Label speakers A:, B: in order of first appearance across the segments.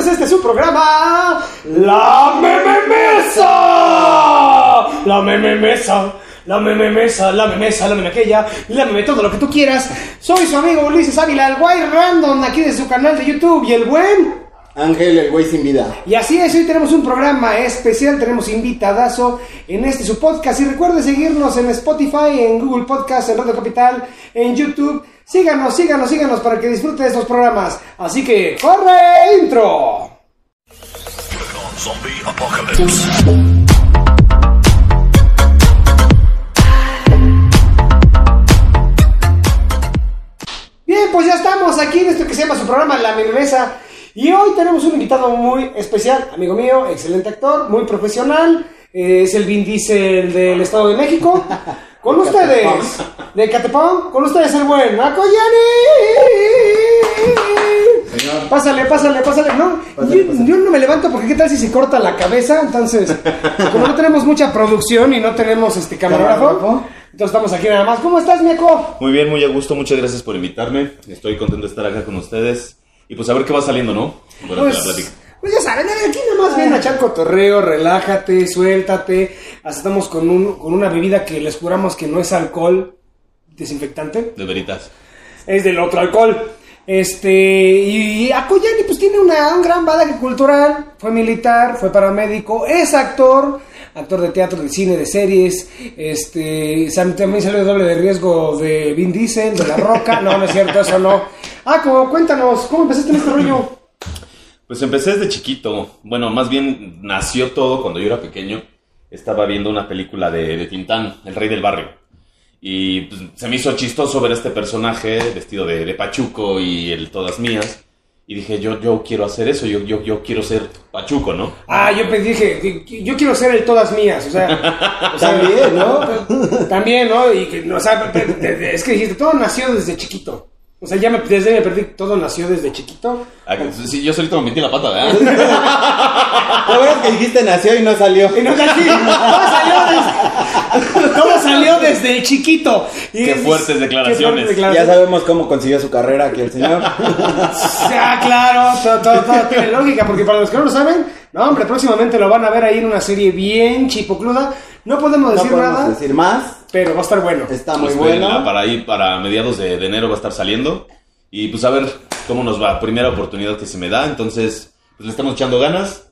A: bienvenidos a este su programa, La Meme Mesa. La Meme Mesa. La meme mesa, la meme mesa, la meme aquella, la meme todo lo que tú quieras. Soy su amigo Ulises Ávila, el guay random aquí de su canal de YouTube y el buen.
B: Ángel, el güey sin vida.
A: Y así es, hoy tenemos un programa especial, tenemos invitadazo en este su podcast. Y recuerde seguirnos en Spotify, en Google Podcast, en Radio Capital, en YouTube. Síganos, síganos, síganos para que disfrute de estos programas. Así que, ¡corre intro! Bien, pues ya estamos aquí en esto que se llama su programa La Mesa. Y hoy tenemos un invitado muy especial, amigo mío, excelente actor, muy profesional. eh, Es el Vin Diesel del Estado de México. Con ustedes, de Catepón, con ustedes el buen Acoyani.
B: Señor.
A: Pásale, pásale, pásale. No,
B: Pásale,
A: yo,
B: pásale.
A: yo no me levanto porque qué tal si se corta la cabeza. Entonces, como no tenemos mucha producción y no tenemos este camarógrafo, entonces estamos aquí nada más. ¿Cómo estás, Mieko?
C: Muy bien, muy a gusto, muchas gracias por invitarme. Estoy contento de estar acá con ustedes. Y pues a ver qué va saliendo, ¿no? Durante la plática.
A: Pues, pues ya saben, aquí nada más viene a echar cotorreo, relájate, suéltate. Hasta estamos con, un, con una bebida que les juramos que no es alcohol desinfectante,
C: De veritas.
A: es del otro alcohol. Este, y Akoyani pues tiene una, un gran bagaje cultural, fue militar, fue paramédico, es actor, actor de teatro, de cine, de series, este, también salió de doble de riesgo de Vin Diesel, de La Roca, no, no es cierto, eso no. Ako, cuéntanos, ¿cómo empezaste en este rollo?
C: Pues empecé desde chiquito. Bueno, más bien nació todo cuando yo era pequeño. Estaba viendo una película de, de Tintán, El Rey del Barrio. Y pues, se me hizo chistoso ver a este personaje vestido de, de pachuco y el todas mías. Y dije, yo, yo quiero hacer eso, yo, yo, yo quiero ser pachuco, ¿no?
A: Ah, yo pe- dije, yo quiero ser el todas mías, o sea, o sea,
B: También, ¿no?
A: también, ¿no? Y que, o sea, es que dijiste, todo nació desde chiquito. O sea, ya me, desde me perdí, todo nació desde chiquito.
C: Ah, que- Sí, yo solito me metí la pata, ¿verdad?
B: La verdad es que dijiste nació y no salió.
A: Y no, casi, todo salió desde, todo salió desde chiquito. Y
C: Qué
A: es-
C: fuertes declaraciones.
A: qué fuertes
B: Ya sabemos cómo consiguió su carrera aquí el señor.
A: Ah, claro, todo, todo- todo tiene lógica, porque para los que no lo saben, no, hombre, próximamente lo van a ver ahí en una serie bien chipocluda. No podemos
B: No
A: decir
B: podemos
A: nada,
B: decir más.
A: Pero va a estar bueno.
B: Está muy
C: Pues,
B: bueno.
C: para- Para ahí, para mediados de, de enero va a estar saliendo. Y pues a ver cómo nos va. Primera oportunidad que se me da. Entonces, pues le estamos echando ganas.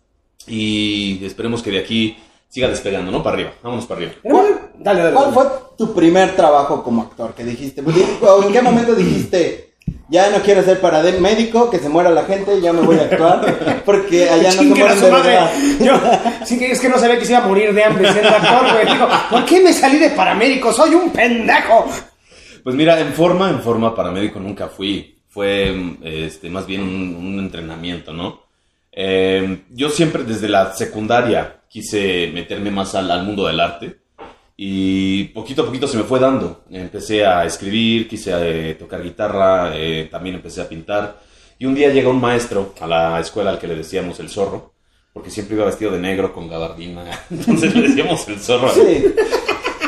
C: Y esperemos que de aquí siga despegando, ¿no? Para arriba. Vámonos para arriba.
A: ¿Cuál- Dale, dale.
B: ¿Cuál
A: dale.
B: fue tu primer trabajo como actor que dijiste? ¿O en qué momento dijiste, ya no quiero ser paramédico, que se muera la gente, ya me voy a actuar? Porque allá no se mueren
A: su
B: de
A: madre.
B: verdad.
A: Yo, sí que es que no sabía que se iba a morir de hambre siendo actor, güey. Digo, ¿por qué me salí de paramédico? Soy un pendejo.
C: Pues mira, en forma, en forma paramédico nunca fui. Fue este, más bien un, un entrenamiento, ¿no? Eh, yo siempre desde la secundaria quise meterme más al, al mundo del arte. Y poquito a poquito se me fue dando. Empecé a escribir, quise eh, tocar guitarra, eh, también empecé a pintar. Y un día llega un maestro a la escuela al que le decíamos el zorro, porque siempre iba vestido de negro con gabardina. Entonces le decíamos el zorro.
B: Sí.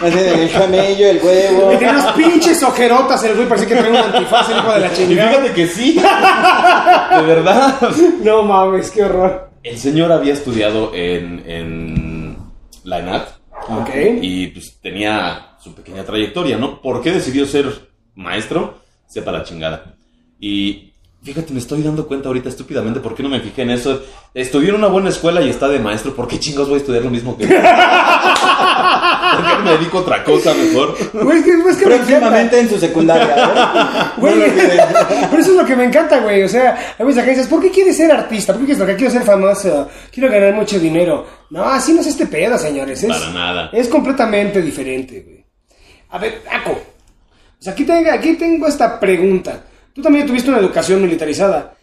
B: El camello, el huevo.
A: Tiene unas pinches ojerotas el güey, parece que trae un antifaz, el hijo de la
C: Y
A: chingada.
C: fíjate que sí, de verdad.
A: No mames, qué horror.
C: El señor había estudiado en, en la ENAT
A: Ok.
C: y pues tenía su pequeña trayectoria, ¿no? ¿Por qué decidió ser maestro? Sepa la chingada. Y fíjate, me estoy dando cuenta ahorita estúpidamente por qué no me fijé en eso. Estudió en una buena escuela y está de maestro, ¿por qué chingos voy a estudiar lo mismo que? ¿Por qué no me dedico a otra cosa mejor?
A: Güey, es que, es que me encanta.
B: Próximamente en su secundaria.
A: pero eso es lo que me encanta, güey. O sea, hay veces que dices, ¿por qué quieres ser artista? ¿Por qué quieres lo que quiero ser famoso? Quiero ganar mucho dinero. No, así no es este pedo, señores. Es,
C: Para nada.
A: Es completamente diferente, güey. A ver, Aco. O sea, aquí tengo, aquí tengo esta pregunta. Tú también tuviste una educación militarizada.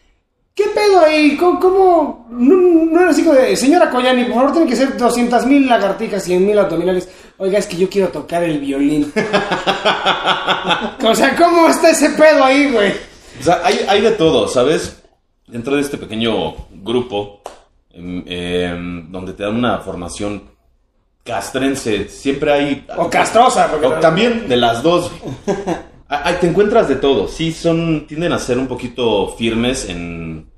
A: ¿Qué pedo ahí? ¿Cómo? cómo- No, no era así como de, señora Koyani, por favor, tiene que ser 200 mil lagartijas, 100 mil abdominales. Oiga, es que yo quiero tocar el violín. o sea, ¿cómo está ese pedo ahí, güey?
C: O sea, hay, hay de todo, ¿sabes? Dentro de este pequeño grupo, em, em, donde te dan una formación castrense, siempre hay...
A: O castrosa, porque
C: o también de las dos. Ah, ah, te encuentras de todo, sí, son, tienden a ser un poquito firmes en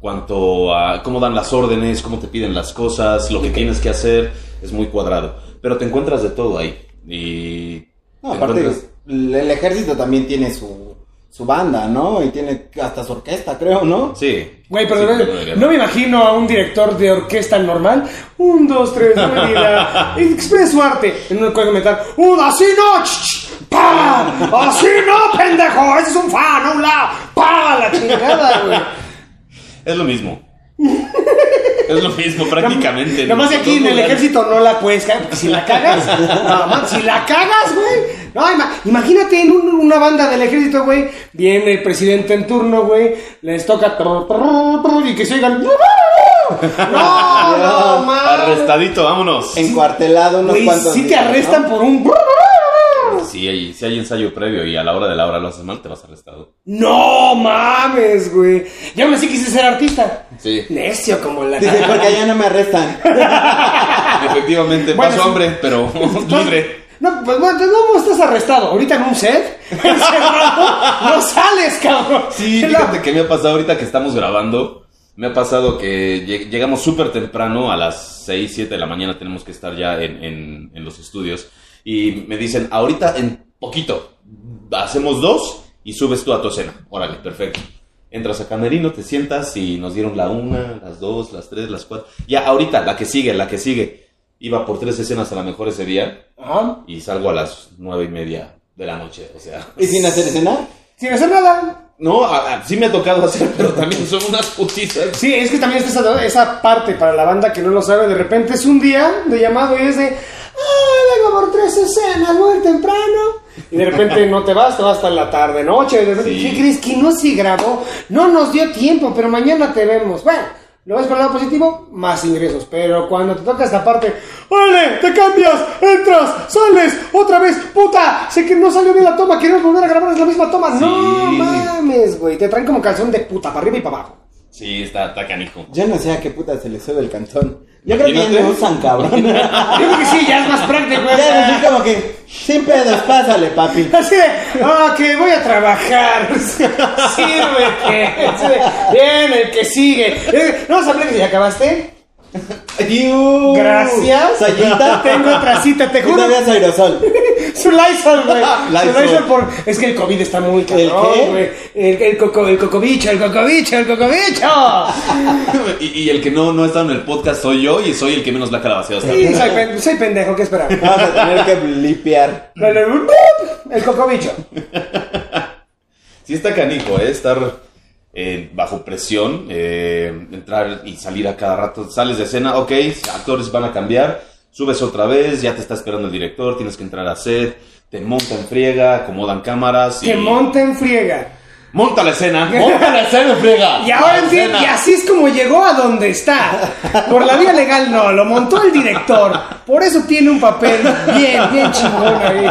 C: cuanto a cómo dan las órdenes, cómo te piden las cosas, lo que tienes que hacer, es muy cuadrado. Pero te encuentras de todo ahí. Y
B: No,
C: te
B: aparte,
C: encuentras-
B: el ejército también tiene su, su banda, ¿no? Y tiene hasta su orquesta, creo, ¿no?
C: Sí.
A: Güey, pero
C: Sí,
A: no, no me imagino a un director de orquesta normal. Un, dos, tres, vida. Expresa su arte en un juego metal. Un, así no. ch, ch, ¡Pa! Así no, pendejo. Ese es un fa, no un la. ¡Pa! La chingada, güey.
C: Es lo mismo. es lo mismo prácticamente.
A: Nada más que aquí en el ejército no la puedes cagar, porque si la cagas, no, man, si la cagas, güey. No, ima- imagínate en un- una banda del ejército, güey. Viene el presidente en turno, güey. Les toca. Y que se oigan. No, no, man.
C: Arrestadito, vámonos.
B: Encuartelado unos
A: Güey,
B: cuantos
A: si te
B: días, ¿no?
A: arrestan por un.
C: Si hay, si hay ensayo previo y a la hora de la hora lo haces mal, te vas arrestado.
A: No mames, güey. Yo aún así quise ser artista.
C: Sí.
A: Necio como la.
B: Dice, porque allá no me arrestan.
C: Efectivamente,
A: Bueno,
C: paso
A: sí.
C: hambre, pero libre.
A: No, pues bueno, ¿cómo estás arrestado? ¿Ahorita en un set? Encerrado. no sales, cabrón.
C: Sí,
A: No.
C: fíjate que me ha pasado ahorita que estamos grabando. Me ha pasado que lleg- llegamos súper temprano, a las 6, 7 de la mañana tenemos que estar ya en, en- en los estudios. Y me dicen, ahorita en poquito, hacemos dos y subes tú a tu escena. Órale, perfecto. Entras a camerino, te sientas y nos dieron la una, las dos, las tres, las cuatro. Ya, ahorita, la que sigue, la que sigue. Iba por tres escenas a lo mejor ese día
A: Ajá.
C: y salgo a las nueve y media de la noche. O sea,
B: ¿Y sin hacer escena?
A: Sin hacer nada.
C: no, a- a- sí me ha tocado hacer, pero también son unas putizas.
A: Sí, es que también está esa, esa parte para la banda que no lo sabe. De repente es un día de llamado y es de. ¡Ah, vengo por tres escenas, muy temprano! Y de repente no te vas, te vas hasta la tarde, noche. y de repente,
C: Sí.
A: ¿qué crees que no se grabó? No nos dio tiempo, pero mañana te vemos. Bueno, lo ves por el lado positivo, más ingresos. Pero cuando te toca esta parte, ¡Órale! ¡Te cambias! ¡Entras! ¡Sales! ¡Otra vez! ¡Puta! Sé que no salió bien la toma, queremos volver a grabar la misma toma. No mames, güey. Te traen como calzón de puta, para arriba y para abajo.
C: Sí, está, está canijo.
B: Yo no sé a qué puta se le sube el cantón. Yo creo que ya me usan, cabrón.
A: Yo creo que sí, ya es más práctico.
B: ya así como que, sin pedos, pásale, papi.
A: Así de, ah, que voy a trabajar. Así de, Bien, el que sigue. Eh, ¿No vas a hablar que ya acabaste?
B: Iu.
A: Gracias.
B: Sayita.
A: Tengo otra cita, te juro.
B: todavía es aerosol.
A: Su Lysol, güey. Su
C: Lysol.
A: Por... Es que el COVID está muy cabrón, güey. El, el, coco, el cocobicho, el cocobicho, el cocobicho.
C: y, y el que no, no está en el podcast soy yo y soy el que menos la calabaceado hasta
A: Sí,
C: ahora.
A: soy, pen- soy pendejo, ¿qué esperaba?
B: Vamos a tener que blipear.
A: El cocobicho.
C: Sí está canijo, ¿eh? Estar eh, bajo presión, eh, entrar y salir a cada rato. Sales de escena, ok, actores van a cambiar, subes otra vez, ya te está esperando el director, tienes que entrar a set, te montan friega, acomodan cámaras y...
A: Que monta en friega.
C: ¡Monta la escena! ¡Monta la escena, friega!
A: Y ahora entiendo, y así es como llegó a donde está. Por la vía legal no, lo montó el director. Por eso tiene un papel bien, bien chingón ahí.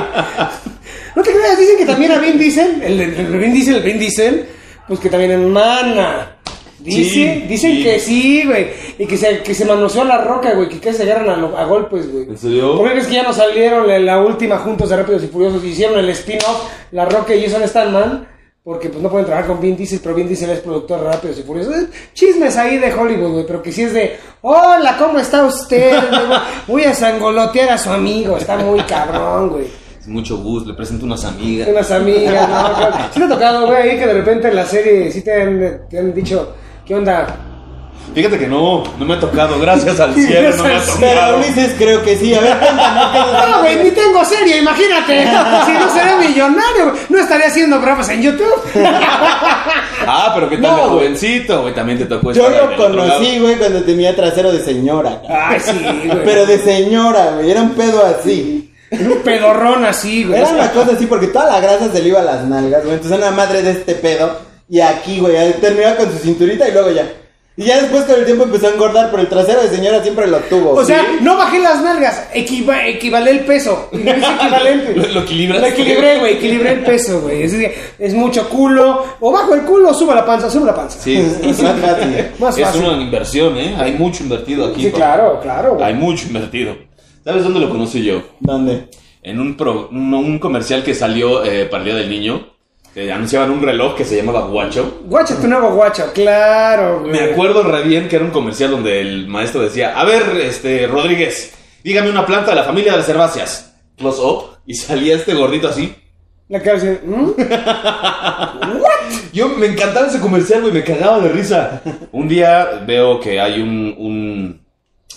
A: No te creas, dicen que también a Vin Diesel, el, el, el Vin Diesel, el Vin Diesel, pues que también hermana.
C: Sí,
A: dicen
C: sí.
A: que sí, güey. Y que se, que se manoseó la roca, güey. Que se agarran a, a golpes, güey.
C: ¿En serio?
A: ¿Por qué crees que ya no salieron la última juntos de Rápidos y Furiosos? Hicieron el spin-off, La Roca y Jason Statham. Porque pues no pueden trabajar con Vin Diesel, pero Vin Diesel es productor de Rápidos y Furiosos. Chismes ahí de Hollywood, güey. Pero que sí es de, hola, ¿cómo está usted? Voy a sangolotear a su amigo. Está muy cabrón, güey.
C: Es mucho gusto, le presento unas amigas.
A: Unas amigas, ¿no? Sí te ha tocado, güey, ahí que de repente en la serie sí te han, te han dicho, ¿qué onda?
C: Fíjate que no, no me ha tocado, gracias al cielo, no me ha
A: al
B: Pero
C: tocado.
B: Ulises creo que sí. A ver, cuéntame.
A: No, güey, ni tengo serie, imagínate. Si no sería millonario, güey, no estaría haciendo programas en YouTube.
C: Ah, pero qué tal
B: No,
C: de
B: güey.
C: jovencito, güey, también te tocó
B: Yo
C: estar
B: lo
C: del otro lado.
B: conocí, güey, cuando tenía trasero de señora.
A: Ay, sí, güey.
B: Pero de señora, güey. Era un pedo así.
A: Un pedorrón así, güey.
B: Era una cosa así porque toda la grasa se le iba a las nalgas, güey. Entonces una madre de este pedo. Y aquí, güey, terminaba con su cinturita y luego ya. Y ya después con el tiempo empezó a engordar, pero el trasero de señora siempre lo tuvo.
A: O sea,
B: ¿sí?
A: no bajé las nalgas, equiva- equivalé el peso. No es equivalente.
C: ¿Lo- lo equilibras?
A: Lo equilibré, güey, equilibré el peso, güey. Es, decir, es mucho culo. O bajo el culo o subo la panza, subo la panza.
C: Sí,
B: Es más fácil.
A: Más
C: es
A: fácil.
C: una inversión, ¿eh? Hay mucho invertido aquí.
A: Sí, claro, claro, güey.
C: Hay mucho invertido. ¿Sabes dónde lo conocí yo?
B: ¿Dónde?
C: En un, pro- un, un comercial que salió eh, para el Día del Niño. que anunciaban un reloj que se llamaba Guacho.
A: Guacha tu nuevo guacho, claro, güey.
C: Me acuerdo re bien que era un comercial donde el maestro decía, a ver, este, Rodríguez, dígame una planta de la familia de las herbáceas. Close up. Y salía este gordito así.
A: La cara así, ¿mm?
C: Yo me encantaba ese comercial, güey, me cagaba de risa. Un día veo que hay un, un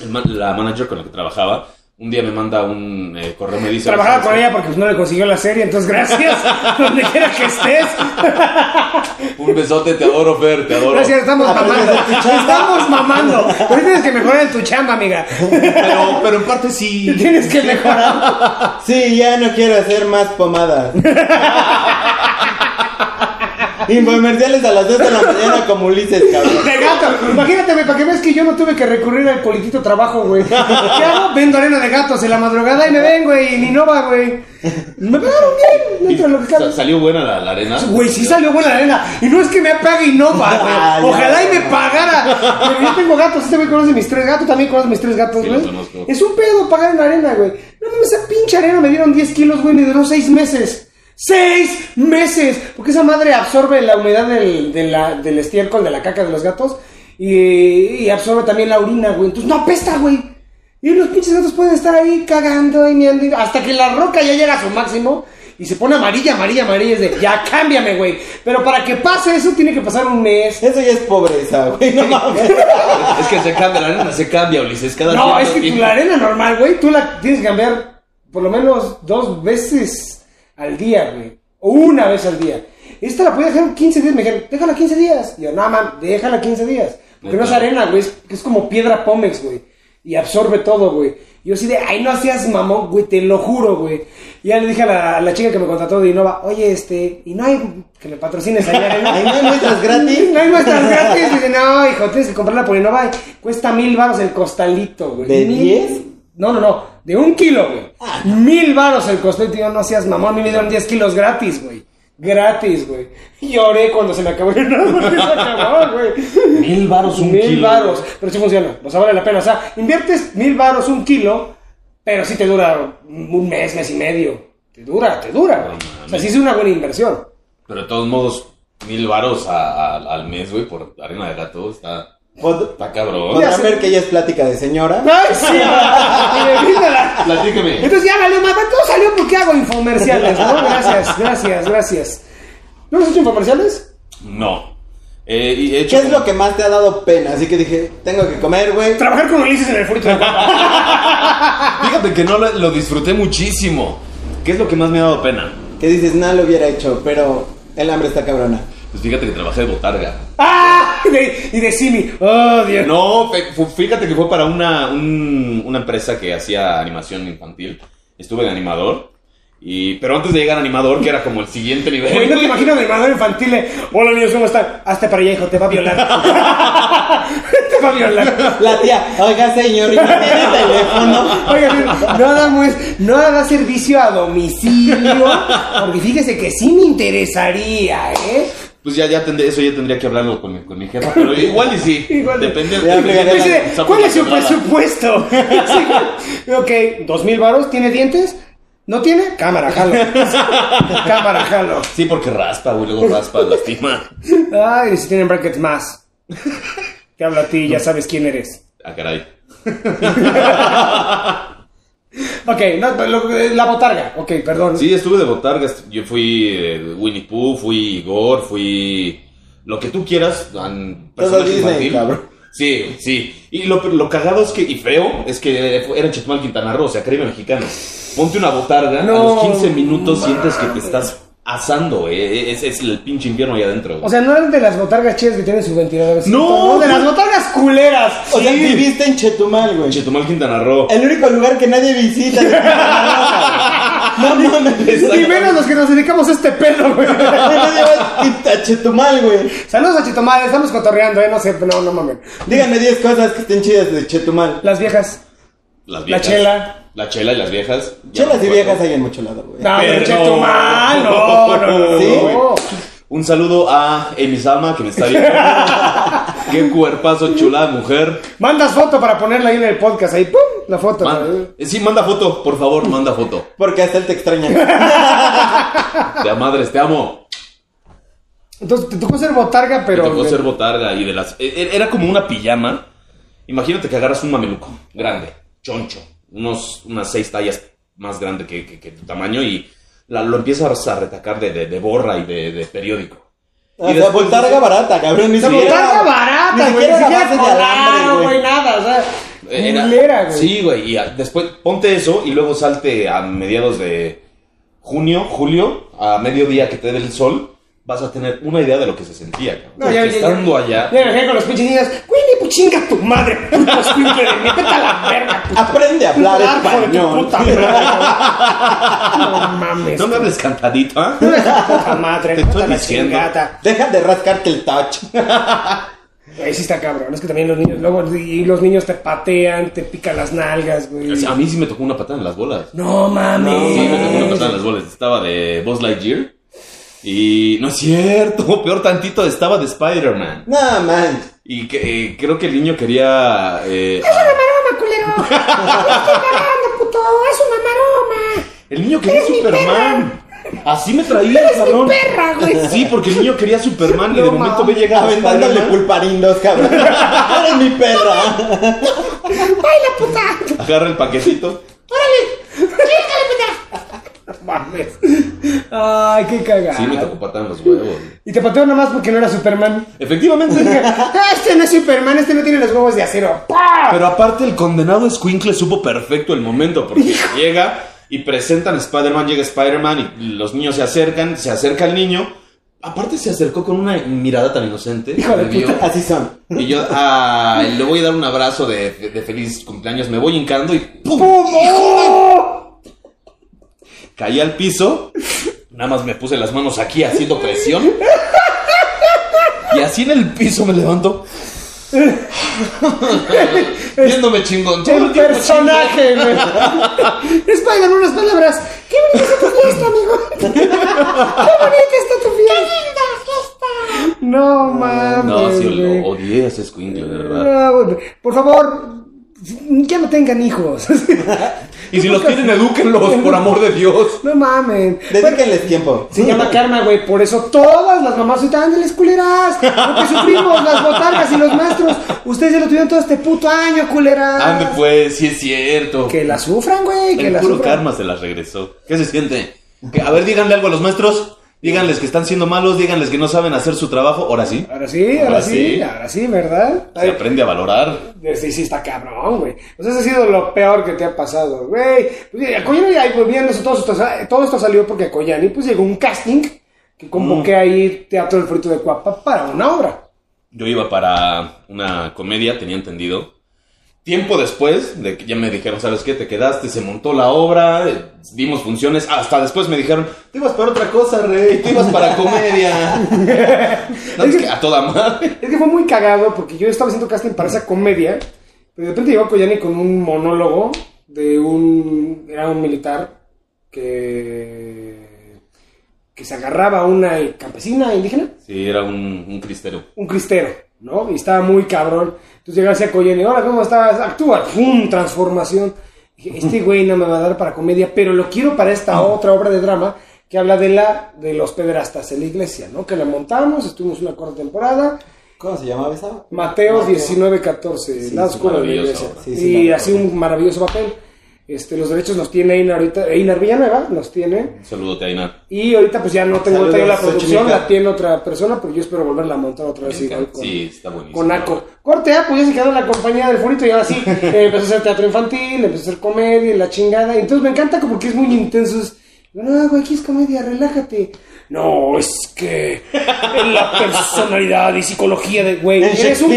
C: la manager con la que trabajaba, un día me manda un eh, correo, me dice...
A: Trabajaba con ella porque pues, no le consiguió la serie, entonces gracias. Donde quiera que estés.
C: Un besote, te adoro, Fer, te adoro.
A: Gracias, estamos mamando. Estamos mamando. Pero tienes que mejorar en tu chamba, amiga.
C: Pero, pero en parte sí.
A: Tienes que mejorar.
B: Sí, ya no quiero hacer más pomadas. Infomerciales a las 2 de la mañana como Ulises, cabrón.
A: De gato. Imagínate, güey, para que veas que yo no tuve que recurrir al politito trabajo, güey. ¿Qué hago? Vendo arena de gatos en la madrugada y me ven, güey. Y ni Nova, güey. Me pagaron bien. Dentro de lo que cabe.
C: Sa- ¿Salió buena la, la arena?
A: Güey, sí salió buena la arena. Y no es que me pague Innova,
B: Ah,
A: güey.
B: ya.
A: Ojalá y me pagara. Pero yo tengo gatos. Este güey conoce mis tres gatos. También conoce mis tres gatos, güey. es un pedo pagar en arena, güey. No mames, esa pinche arena me dieron 10 kilos, güey. Me duró 6 meses. ¡Seis meses! Porque esa madre absorbe la humedad del, de la- del estiércol, de la caca de los gatos. Y, y absorbe también la orina, güey. Entonces no apesta, güey. Y los pinches gatos pueden estar ahí cagando y meando y- hasta que la roca ya llega a su máximo y se pone amarilla, amarilla, amarilla. Es de, ya cámbiame, güey. Pero para que pase eso tiene que pasar un mes.
B: Eso ya es pobreza, güey. No mames.
C: Es que se cambia, la arena se cambia, Ulises. Cada
A: No, es que tu, la arena normal, güey, tú la tienes que cambiar por lo menos dos veces al día, güey. O una vez al día. Esta la puede dejar 15 días. Me dijeron, déjala 15 días. Y yo, no, man, déjala 15 días. Porque no es arena, güey. Es, es como piedra pómex, güey. Y absorbe todo, güey. Y yo así de, ay, no seas mamón, güey, te lo juro, güey. Y ya le dije a la, a la chica que me contrató de Innova, oye, este, y no hay que me patrocines arena.
B: Ahí no hay muestras gratis.
A: No hay muestras gratis. Dice, no, hijo, tienes que comprarla por Innova. Cuesta mil baros el costalito, güey.
B: ¿De
A: Mil-
B: 10?
A: No, no, no. De un kilo, güey. Mil baros el costalito. Digo, no seas mamón. A mí me dieron 10 kilos gratis, güey. Gratis, güey. Lloré cuando se me acabó. No, se acabó, güey.
C: Mil varos un
A: Mil
C: kilo.
A: varos. Pero sí funciona. O sea, vale la pena. O sea, inviertes mil varos un kilo, pero sí te dura un mes, mes y medio. Te dura, te dura, güey. O sea, sí es una buena inversión.
C: Pero de todos modos, mil varos a- a- al mes, güey, por arena de gato. Está, está cabrón.
B: Podrán ver que ella es plática de señora.
A: ¡Ay, sí!
C: Platícame.
A: Entonces ya valió más. Todo salió porque hago infomerciales, ¿no? Gracias, gracias, gracias. ¿No has hecho infomerciales?
C: No. Eh, y he hecho
B: ¿Qué es lo que más te ha dado pena? Así que dije, tengo que comer, güey.
A: Trabajar con Ulises en el furito de.
C: Fíjate que no lo, lo disfruté muchísimo. ¿Qué es lo que más me ha dado pena?
B: Que dices, nada lo hubiera hecho, pero el hambre está cabrona.
C: Pues fíjate que trabajé de botarga.
A: ¡Ah! Y de, y de Simi. ¡Oh, Dios!
C: No, fíjate que fue para una, un- una empresa que hacía animación infantil. Estuve de animador. Y, pero antes de llegar a animador, que era como el siguiente
A: Güey,
C: nivel.
A: no te imagino de animador infantil. eh, Hola niños, ¿cómo están? Hazte para allá, hijo, te va a violar. te va a violar.
B: La tía, oiga señorita, ¿tiene teléfono?
A: Oiga, no hagamos, no haga servicio a domicilio, porque fíjese que sí me interesaría, ¿eh?
C: Pues ya, ya tendré, eso ya tendría que hablarlo con mi, con mi jefa. Pero igual y sí.
A: Igual
C: Depende de
A: Dice,
C: la-
A: ¿cuál es su presupuesto? Sí. Ok, dos mil varos, ¿tiene dientes? ¿No tiene? Cámara, jalo. Cámara, jalo.
C: Sí, porque raspa, güey, luego raspa, lastima.
A: Ay, y si tienen brackets más. Te hablo a ti, ya sabes quién eres.
C: Ah, caray.
A: Ok, no, lo- la botarga. Ok, perdón.
C: Sí, estuve de botargas. Yo fui eh, Winnie Pooh, fui Igor, fui lo que tú quieras. an-
B: Todo Disney,
C: infantil.
B: cabrón.
C: Sí, sí. Y lo, lo cagado es que, y feo, es que era Chetumal, Quintana Roo, o sea, Caribe mexicano. Ponte una botarga, a
A: No,
C: los 15 minutos sientes que te estás asando, güey. Es, es el pinche invierno ahí adentro.
A: O sea, no eres de las botargas chidas que tienen sus ventiladores.
C: No,
A: de las botargas culeras.
B: O sea, viviste en Chetumal, güey.
C: Chetumal, Quintana Roo.
B: El único lugar que nadie visita. no mames.
A: Y menos los que nos dedicamos a este pedo, güey.
B: Nadie va a Chetumal, güey.
A: Saludos a Chitomal, estamos cotorreando, eh, no sé, no, no mames.
B: Díganme 10 cosas que estén chidas de Chetumal.
A: Las viejas.
C: Las
A: La
C: viejas.
A: chela.
C: La chela y las viejas.
B: Chelas y viejas hay en mucho lado, güey.
A: No, pero no, no, no, no.
B: ¿Sí?
A: no.
C: Un saludo a Amy Salma que me está viendo. Qué cuerpazo chula mujer.
A: Mandas foto para ponerla ahí en el podcast, ahí, pum, la foto.
C: Man- eh, sí, manda foto, por favor, manda foto.
B: Porque hasta él te extraña.
C: Te madres, te amo.
A: Entonces te tocó ser botarga, pero.
C: Me tocó ser botarga y de las... e- e- Era como una pijama. Imagínate que agarras un mameluco grande, choncho, unos, unas seis tallas más grande que, que- que tu tamaño y la- lo empiezas a retacar de, de- de borra y de, de periódico.
B: O
C: Y
B: sea,
C: después
B: botarga
C: dices-
B: barata, cabrón. Ni siquiera-
A: botarga barata,
B: ni
A: güey. Ni
B: siquiera
A: siquiera
B: alambre,
A: güey, nada. O sea,
C: Era-
A: culera, güey.
C: Sí, güey, y a- después ponte eso y luego salte a mediados de junio, julio, a mediodía que te dé el sol, vas a tener una idea de lo que se sentía, cabrón.
A: No,
C: Porque
A: ya, ya,
C: estando
A: ya.
C: allá...
A: Ya me con los pinches niños. Güey, ni pues chinga tu madre, puto escuincle de mí. Vete a la verga, puto.
B: Aprende a hablar español.
A: puta madre. No mames.
C: No me hables cantadito, ¿ah?
A: Puta madre,
C: Te
A: vete
C: estoy
A: a la
C: diciendo.
A: chingata.
B: Deja de rascarte el touch.
A: Ahí sí está cabrón. Es que también los niños, luego y los niños te patean, te pican las nalgas, güey.
C: A mí sí me tocó una patada en las bolas.
A: No mames.
C: Sí, me tocó una patada en las bolas. Estaba de Buzz Lightyear. Y no es cierto, peor tantito, estaba de Spider-Man.
B: No, man.
C: Y que, eh, creo que el niño quería... eh, a-
A: maroma, culero. No estoy cagando, puto. Es una maroma.
C: el niño quería
A: Eres mi
C: Superman. Así me traía el cabrón.
A: perra, güey.
C: Sí, porque el niño quería Superman y
A: No
C: de momento
A: mames.
C: ve llegar a
B: Aventándole
C: Spider-Man,
B: pulparindos, cabrón. Eres mi perra.
A: Baila, puta.
C: agarra el paquetito.
A: No mames. Ay, qué cagada.
C: Sí, me tocó patada en los huevos.
A: Y te pateó nada más porque no era Superman.
C: Efectivamente.
A: este no es Superman, este no tiene los huevos de acero. ¡Pah!
C: Pero aparte el condenado Squinkle supo perfecto el momento porque llega y presentan a Spider-Man, llega Spider-Man y los niños se acercan, se acerca el niño. Aparte se acercó con una mirada tan inocente.
A: Hijo de
C: vio,
B: Así son.
C: Y yo ah, le voy a dar un abrazo de, de feliz cumpleaños, me voy hincando y ¡pum!
A: ¡Pum! ¡Oh!
C: Caí al piso, nada más me puse las manos aquí haciendo presión. Y así en el piso me levanto. Viéndome chingón. todo
A: El personaje, güey. Spider-Man, unas palabras. ¡Qué bonita está tu fiesta, amigo! ¡Qué bonita está tu fiesta! No mames.
C: No, sí, lo odié a ese Squinkle, de verdad.
A: Por favor, ya no tengan hijos.
C: Y si los tienen, edúquenlos, por amor de Dios.
A: No mames.
B: Dedíquenles tiempo.
A: Se llama karma, güey. Por eso todas las mamás ahorita, ándeles culeras. Porque sufrimos las botargas y los maestros. Ustedes ya lo tuvieron todo este puto año, culeras.
C: Ande pues, sí es cierto.
A: Que la sufran, güey. Que
C: El
A: la
C: puro
A: sufran.
C: karma se las regresó. ¿Qué se siente? Que, a ver, díganle algo a los maestros. Díganles que están siendo malos, díganles que no saben hacer su trabajo. Ahora sí.
A: Ahora sí, ahora,
C: Ahora
A: sí,
C: sí.
A: ahora sí, ¿verdad?
C: Se aprende a valorar.
A: Sí, sí, está cabrón, güey. Pues eso ha sido lo peor que te ha pasado, güey. Pues, ahí, pues, eso, todo, esto, todo esto salió porque a Koyani, pues, llegó un casting que convoqué ahí Teatro del Frito de Cuapa para una obra.
C: Yo iba para una comedia, tenía entendido. Tiempo después de que ya me dijeron, ¿sabes qué? Te quedaste, se montó la obra, eh, dimos funciones. Hasta después me dijeron, te ibas para otra cosa, rey, te ibas para comedia. no, es que a toda madre.
A: Es que fue muy cagado porque yo estaba haciendo casting para esa comedia, pero de repente llegó Koyani con un monólogo de un... Era un militar que... que se agarraba a una campesina indígena.
C: Sí, era un, un cristero.
A: un cristero, ¿no? Y estaba muy cabrón. Entonces llegaba hacia Coyeni, hola, ¿cómo estás? Actúa, ¡pum! Transformación. Este güey no me va a dar para comedia, pero lo quiero para esta otra obra de drama que habla de la de los pederastas en la iglesia, ¿no? Que la montamos, estuvimos una corta temporada.
B: ¿Cómo se llamaba esa?
A: Mateo
B: Mateo.
A: 19-14,
B: Sí,
A: la oscura de la iglesia.
B: Sí, sí,
A: y
B: recuerdo.
A: un maravilloso papel. Este, los derechos los tiene Einar ahorita, Einar Villanueva los tiene.
C: Un saludo, Taina.
A: Y ahorita pues ya no tengo
B: Saludos,
A: la producción, la tiene otra persona, pero yo espero volverla a montar otra vez igual con,
C: Sí, está buenísimo.
A: con Naco. Corte A, pues ya se quedó en la compañía del Furito y ahora sí eh, empezó a hacer teatro infantil, empezó a hacer comedia la chingada. Entonces me encanta como que es muy intenso. es, No, güey, aquí es comedia, relájate. No, es que en la personalidad y psicología de güey. Eres un,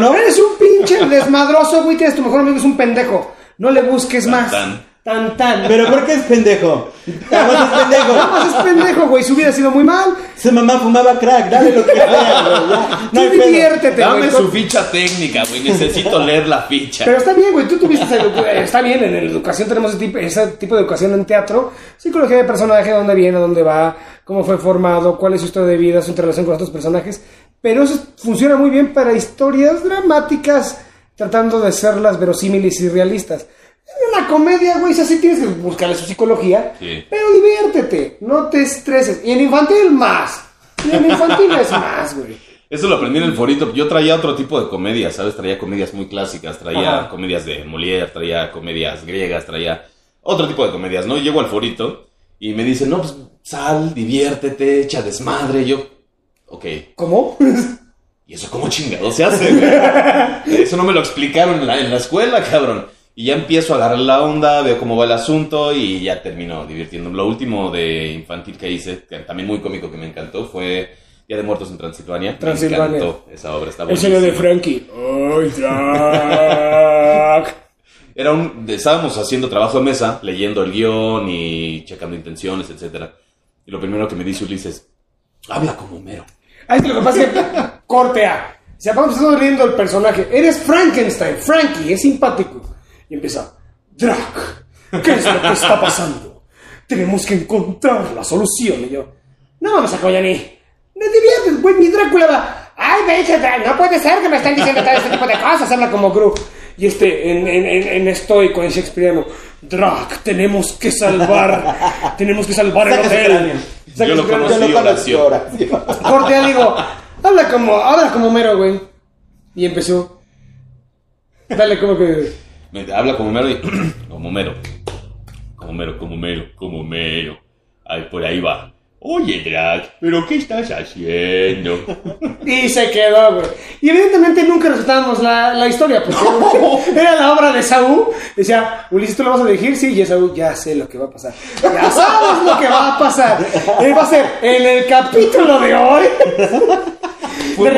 B: ¿no?
A: eres un pinche desmadroso, güey. Tienes tu mejor amigo, es un pendejo. No le busques
C: Tan,
A: más.
C: tan.
A: Tan, tan.
B: ¿Pero por qué es pendejo? Nada más es pendejo.
A: Nada más es pendejo, güey. Su vida ha sido muy mal.
B: Su mamá fumaba crack, dale lo que sea, güey. No
A: Tú diviértete,
C: Dame
A: güey.
C: su ficha técnica, güey. Necesito leer la ficha.
A: Pero está bien, güey, tú tuviste esa eh, está bien, en la educación tenemos ese tipo, ese tipo de educación en teatro, psicología de personaje, dónde viene, dónde va, cómo fue formado, cuál es su historia de vida, su interrelación con otros personajes, pero eso funciona muy bien para historias dramáticas, tratando de serlas verosímiles y realistas. En una comedia, güey, así tienes que buscarle su psicología,
C: Sí.
A: pero diviértete, no te estreses, y en infantil más. Y en infantil es más, güey.
C: Eso lo aprendí en el forito. Yo traía otro tipo de comedias, ¿sabes? Traía comedias muy clásicas, traía
A: Ajá.
C: comedias de Molière, traía comedias griegas, traía otro tipo de comedias, ¿no? Llego al forito y me dicen, no, pues sal, diviértete, echa desmadre. Yo, ok.
A: ¿Cómo?
C: ¿Y eso cómo chingado se hace? güey? Eso no me lo explicaron en la, en la escuela, cabrón. Y ya empiezo a agarrar la onda, veo cómo va el asunto y ya termino divirtiéndome. Lo último de infantil que hice, que también muy cómico que me encantó, fue Día de Muertos en Transilvania.
A: Transilvania.
C: Me encantó esa obra, está
A: El sello de
C: buenísima.
A: Frankie. ¡Ay, Jack!
C: Era un, estábamos haciendo trabajo de mesa, leyendo el guion y checando intenciones, etcétera. Y lo primero que me dice Ulises, habla como Homero.
A: Ah, es que lo que pasa es que corte A. Se acaba empezando riendo el personaje. Eres Frankenstein, Frankie, es simpático. Y empieza, Drac, ¿qué es lo que está pasando? Tenemos que encontrar la solución. Y yo, no vamos a Coyani. No diviertes, güey, mi Drácula va. Ay, ve, Drac, no puede ser que me estén diciendo todo este tipo de cosas. Habla como Gru. Y este, en, en, en, estoico, en shakespeareano, Drac, tenemos que salvar, tenemos que salvar el hotel.
C: Yo lo conocí. Oración.
A: Corte digo, habla como, habla como Mero, güey. Y empezó. Dale, como que.
C: Me habla como Homero y... como Homero. Como Homero, como Homero, como Homero. Ay, por ahí va. Oye, Drac, ¿pero qué estás haciendo?
A: Y se quedó, güey. Y evidentemente nunca resultábamos la, la historia, porque era la obra de Saúl. Decía, Ulises, ¿tú lo vas a dirigir? Sí, y Saúl, ya sé lo que va a pasar. Ya sabes lo que va a pasar. Eh, va a ser en el capítulo de hoy.
C: Fue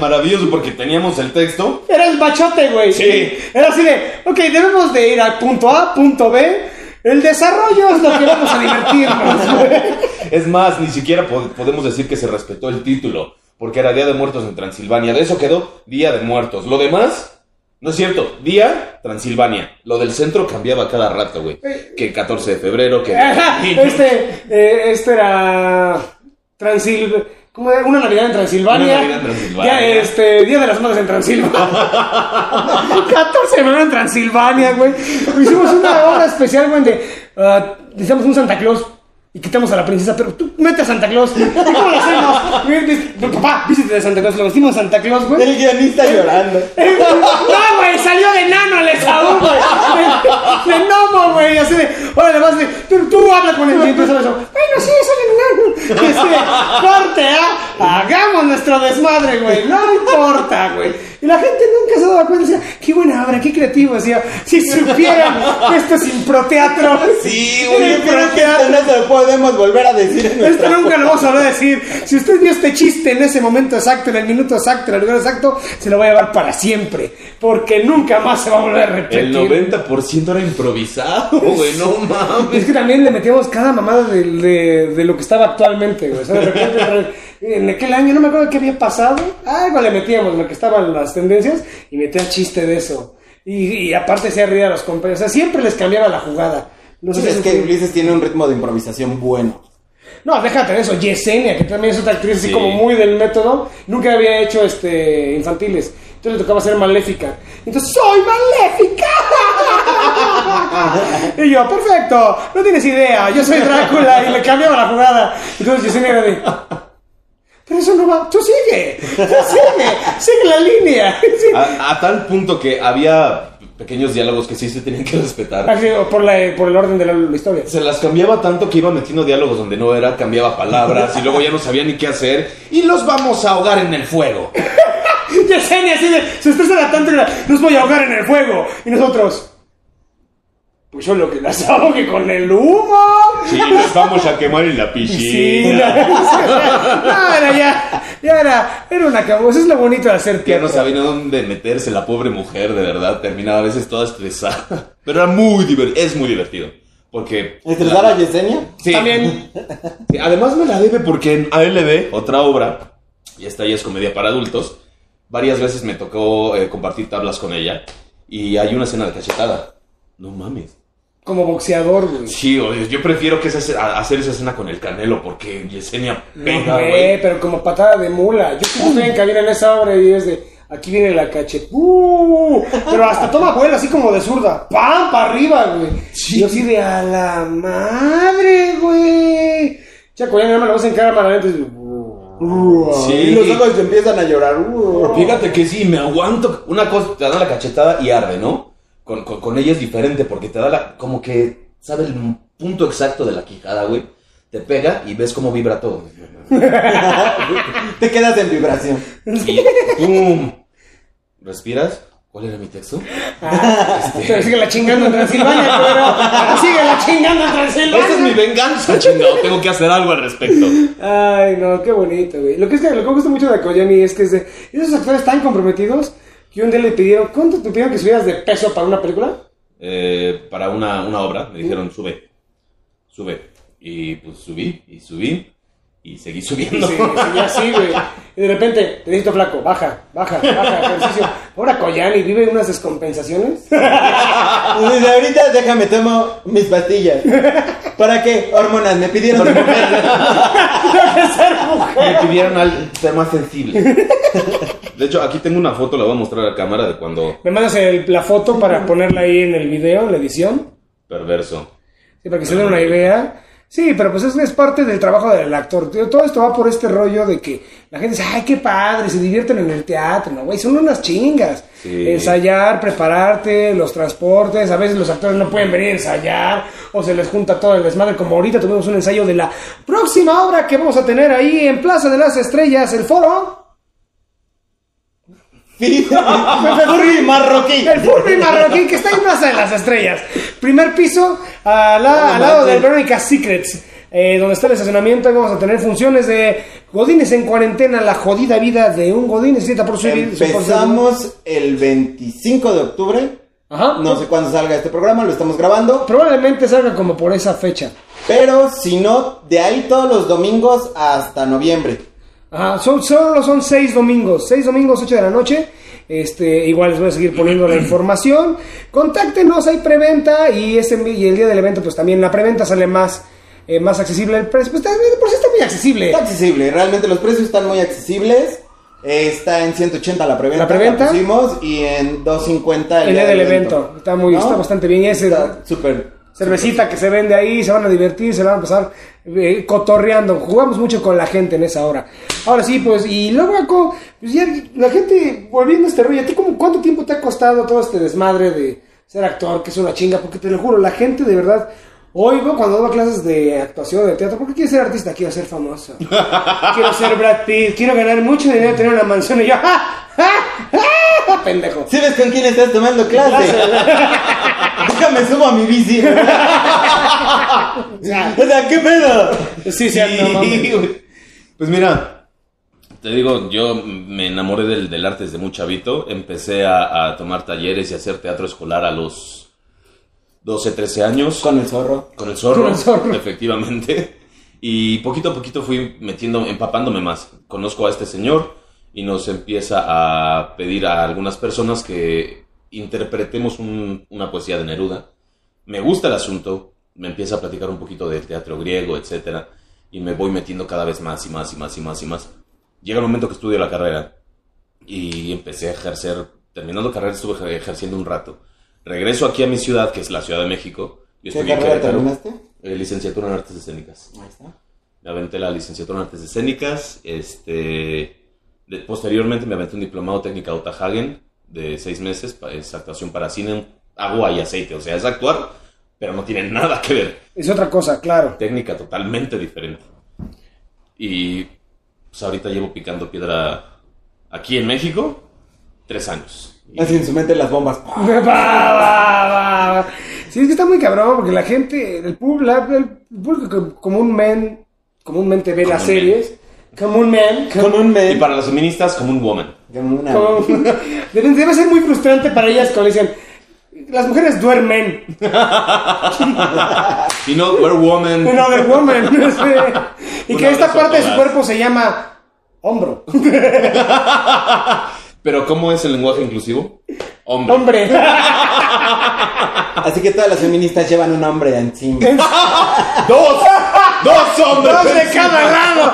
C: maravilloso porque teníamos el texto.
A: Era el bachote, güey.
C: Sí.
A: Era así de, ok, debemos de ir al punto A, punto B. El desarrollo es lo que vamos a divertirnos, güey.
C: Es más, ni siquiera po- podemos decir que se respetó el título, porque era Día de Muertos en Transilvania. De eso quedó Día de Muertos. Lo demás, no es cierto. Día, Transilvania. Lo del centro cambiaba cada rato, güey. Que 14 de febrero, que...
A: Este, eh, este era Transil... ¿Cómo era? Una Navidad en Transilvania.
C: Una Navidad en Transilvania.
A: Ya, este, Día de las Madres en Transilvania. 14 de febrero en Transilvania, güey. Hicimos una obra especial, güey, de... ah, necesitamos un Santa Claus. Y quitamos a la princesa, pero tú mete a Santa Claus. ¿Y cómo lo hacemos? Papá, vístete de Santa Claus. Lo vestimos a Santa Claus, güey.
B: El guionista llorando.
A: No, güey, salió de nano el Esaú, güey. De, de gnomo, güey. Así de, órale, vas de, tú, tú habla con el viento. Bueno, sí, soy enano. Este, corte, ¿ah? Hagamos nuestro desmadre, güey. No importa, güey. Y la gente nunca se daba cuenta. Decía, qué buena obra, qué creativo. Decía, si supieran que esto es improteatro.
C: Sí, güey,
A: improteatro.
B: Podemos volver a decir en
A: Esto nunca lo vamos a volver a decir. Si usted vio este chiste en ese momento exacto, en el minuto exacto, en el lugar exacto, se lo va a llevar para siempre. Porque nunca más se va a volver a repetir.
C: El 90% era improvisado, güey, no
A: Es
C: mames.
A: que también le metíamos cada mamada de, de- de lo que estaba actualmente, güey. O sea, de repente, en aquel año, no me acuerdo qué había pasado. Algo le metíamos, lo que estaban las tendencias, y metía chiste de eso. Y, y aparte se reír a los compañeros. O sea, siempre les cambiaba la jugada. No sé
B: Sí,
A: si
B: es que Ulises tiene un ritmo de improvisación bueno.
A: No, déjate de eso. Yesenia, que también es otra actriz así
C: Sí.
A: como muy del método, nunca había hecho este infantiles. Entonces le tocaba ser maléfica. Entonces, ¡soy maléfica! y yo, perfecto, no tienes idea, yo soy Drácula y le cambiaba la jugada. Entonces Yesenia era de. Pero eso no va, tú sigue, tú sigue, sigue la línea.
C: A tal punto que había pequeños diálogos que sí se tenían que respetar.
A: Así, o por, la, por el orden de la, la historia.
C: Se las cambiaba tanto que iba metiendo diálogos donde no era, cambiaba palabras y luego ya no sabía ni qué hacer. Y los vamos a ahogar en el fuego.
A: Yesenia así de, se estresa era tanto los voy a ahogar en el fuego. Y nosotros, pues yo lo que las ahogue con el humo.
C: Sí, los vamos a quemar en la
A: Sí, no, no, era ya, ya era, era una cabo, eso es lo bonito de hacer
C: Ya
A: teatro.
C: no sabía dónde meterse la pobre mujer, de verdad. Terminaba a veces toda estresada. Pero era muy divertido. Es muy divertido. Porque.
B: ¿Estresar a Yesenia?
C: Sí.
A: También,
C: Sí, además me la debe porque en ALB, otra obra, y esta ya es comedia para adultos, varias veces me tocó eh, compartir tablas con ella y hay una escena de cachetada. No mames.
A: Como boxeador, güey.
C: Sí, oye, yo prefiero que esa, hacer esa escena con el canelo porque Yesenia
A: No,
C: pega,
A: güey,
C: güey.
A: pero como patada de mula. Yo como estoy en cabina en esa obra y es de, aquí viene la cachet. ¡Uh! Pero hasta toma vuelo así como de zurda. ¡Pam! Para arriba, güey. Y yo así de, a la madre, güey. Chaco, ya nada más lo vas en y dices, "Uh".
B: Y los ojos empiezan a llorar. Uh.
C: Fíjate que sí, me aguanto. Una cosa, te da la cachetada y arde, ¿no? Con, con, con ella es diferente porque te da la. Como que sabe el punto exacto de la quijada, güey. Te pega y ves cómo vibra todo.
B: Te quedas en vibración.
C: Y ¡pum! ¿Respiras? ¿Cuál era mi texto?
A: Pero sigue la chingando en Transilvania, pero sigue la chingando en Transilvania.
C: Esa es mi venganza, chingado. Tengo que hacer algo al respecto.
A: Ay, no, qué bonito, güey. Lo que es que lo que me gusta mucho de Koyani es que es de esos actores tan comprometidos que un día le pidieron, ¿cuánto te pidieron que subieras de peso para una película?
C: Eh, para una, una obra me dijeron, sube, sube. Y pues subí, y subí, y seguí
A: Y
C: subiendo.
A: seguía así, güey. Y de repente, te necesito flaco, baja, baja, baja, ejercicio. Ahora Koyani vive en unas descompensaciones.
B: Y desde ahorita déjame tomo mis pastillas. ¿Para qué? Hormonas, me pidieron mujer.
C: Me pidieron al ser más sensible. De hecho, aquí tengo una foto, la voy a mostrar a la cámara de cuando
A: Me mandas el- la foto para ponerla ahí en el video, en la edición.
C: perverso.
A: Sí, para que se den una idea. Sí, pero pues es, es parte del trabajo del actor. Todo esto va por este rollo de que la gente dice, ay, qué padre, se divierten en el teatro. No, güey, son unas chingas.
C: Sí.
A: Ensayar, prepararte, los transportes. A veces los actores no pueden venir a ensayar o se les junta todo el desmadre. Como ahorita tuvimos un ensayo de la próxima obra que vamos a tener ahí en Plaza de las Estrellas, el foro.
B: Furry marroquí.
A: El Furby marroquí que está en Plaza de las Estrellas. Primer piso, a la- al lado del Veronica Secrets, eh, donde está el estacionamiento. Ahí vamos a tener funciones de Godines en cuarentena, la jodida vida de un por su su-
B: Empezamos el 25 de octubre.
A: Ajá.
B: No sé cuándo salga este programa, lo estamos grabando.
A: Probablemente salga como por esa fecha.
B: Pero si no, de ahí todos los domingos hasta noviembre.
A: Ajá, son, solo son seis domingos, seis domingos, 8 de la noche. Este, igual les voy a seguir poniendo la información. Contáctenos, hay preventa y, el día del evento, pues también la preventa sale más, eh, más accesible el precio. Pues está- por sí está muy accesible.
B: Está accesible, realmente los precios están muy accesibles. Eh, está en 180 la preventa.
A: ¿La preventa?
B: pusimos, y en 250
A: El día del evento. Está muy, está bastante bien. Y ese,
B: Está súper.
A: Cervecita que se vende ahí, se van a divertir, se van a pasar eh, cotorreando. Jugamos mucho con la gente en esa hora. Ahora sí, pues, y luego, pues ya la gente, volviendo a este rollo, ¿a ti cómo, cuánto tiempo te ha costado todo este desmadre de ser actor, que es una chinga? Porque te lo juro, la gente de verdad, oigo cuando doy clases de actuación, de teatro, ¿por qué quieres ser artista? Quiero ser famoso. quiero ser Brad Pitt, quiero ganar mucho dinero, tener una mansión y yo, ¡ah! ¡ah! ¡ah! pendejo.
B: ¿Sí ves con quién estás tomando clase? Déjame subo a mi bici. o sea, ¿qué pedo?
A: Sí, sí, no mames.
C: güey. Pues mira, te digo, yo me enamoré del, del arte desde muy chavito. Empecé a, a tomar talleres y hacer teatro escolar a los 12, 13 años.
B: Con el zorro.
C: Con el zorro,
A: Con el zorro.
C: efectivamente. Y poquito a poquito fui metiendo, empapándome más. Conozco a este señor y nos empieza a pedir a algunas personas que interpretemos un- una poesía de Neruda. Me gusta el asunto, me empieza a platicar un poquito del teatro griego, etcétera, y me voy metiendo cada vez más y más y más y más y más. Llega el momento que estudio la carrera y empecé a ejercer, terminando carrera estuve ejer- ejerciendo un rato. Regreso aquí a mi ciudad, que es la Ciudad de México. Yo
B: ¿Qué carrera terminaste?
C: Eh, licenciatura en artes escénicas.
B: Ahí está.
C: Me aventé la licenciatura en artes escénicas. Este, de- posteriormente me aventé un diplomado técnica Hagen de seis meses. Es actuación para cine, agua y aceite. O sea, es actuar, pero no tiene nada que ver.
A: Es otra cosa, claro.
C: Técnica totalmente diferente. Y pues ahorita llevo picando piedra aquí en México tres años.
B: Así en su mente las bombas.
A: Sí, es que está muy cabrón porque la gente, el público, el público comúnmente, comúnmente ve las
C: Comúnmente.
A: series, comúnmente,
B: un
C: y para las feministas, como un woman.
B: Una.
A: como- debe, debe ser muy frustrante para ellas cuando dicen, las mujeres duermen,
C: Y no, we're woman.
A: no de woman. Y que esta parte de su cuerpo se llama hombro.
C: Pero ¿cómo es el lenguaje inclusivo? Hombre.
A: Hombre.
B: Así que todas las feministas llevan un hombre encima.
C: ¡Dos! ¡Dos hombres!
A: Dos de cada lado.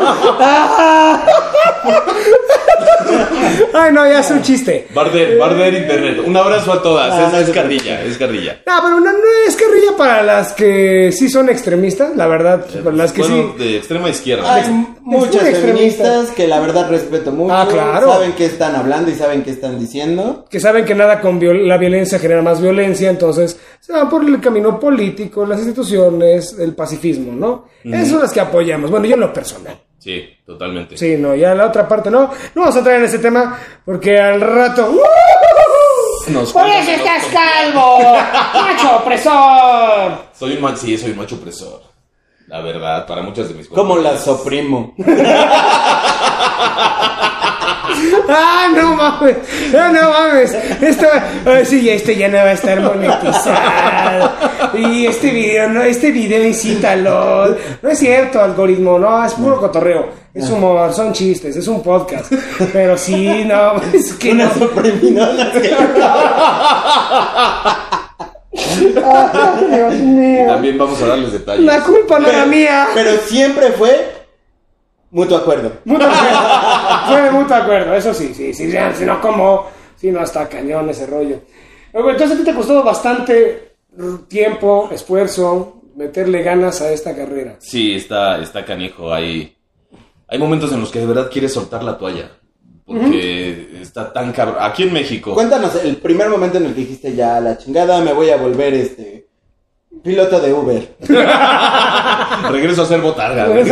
A: Ay, no, ya es un chiste.
C: Barder, Barder Internet. Un abrazo a todas.
B: Ah,
C: es,
B: no
C: es carrilla, es carrilla.
A: No, pero no, no es carrilla para las que sí son extremistas, la verdad. Para las que
C: bueno,
A: sí.
C: de extrema izquierda.
B: Hay muchas
A: extremista.
B: feministas que la verdad respeto mucho.
A: Ah, claro.
B: Saben qué están hablando y saben qué están diciendo.
A: que saben que nada con viol- la violencia genera más violencia, entonces se van por el camino político, las instituciones, el pacifismo, ¿no? Esas son las que apoyamos. Bueno, yo en lo personal.
C: Sí, totalmente.
A: Sí, no, ya la otra parte no. No vamos a entrar en ese tema porque al rato.
C: Nos
A: ¡Por eso estás calvo! ¡Macho opresor!
C: Soy un macho, sí, soy un macho opresor. La verdad, para muchas de mis
B: Como la soprimo.
A: ¡Ah, no mames! ¡Ah, no mames! Esto, ay, sí, este ya no va a estar monetizado. Y este video, no, este video incita al LOL. No es cierto, algoritmo, no, es puro cotorreo. Es humor, son chistes, es un podcast. Pero sí, no, es que
B: Una
A: no. Ay, Dios mío.
C: También vamos a darles detalles.
A: La culpa no era mía.
B: Pero siempre fue mutuo acuerdo.
A: Mutuo acuerdo. Fue de mutuo acuerdo, eso sí, sí, sí, si no, como, si no, hasta cañón ese rollo. Entonces a ti te costó bastante tiempo, esfuerzo, meterle ganas a esta carrera.
C: Sí, está, está canijo. Hay, hay momentos en los que de verdad quieres soltar la toalla. Porque está tan cabrón. Aquí en México.
B: Cuéntanos el primer momento en el que dijiste ya la chingada, me voy a volver este piloto de Uber.
C: Regreso a ser botarga. güey.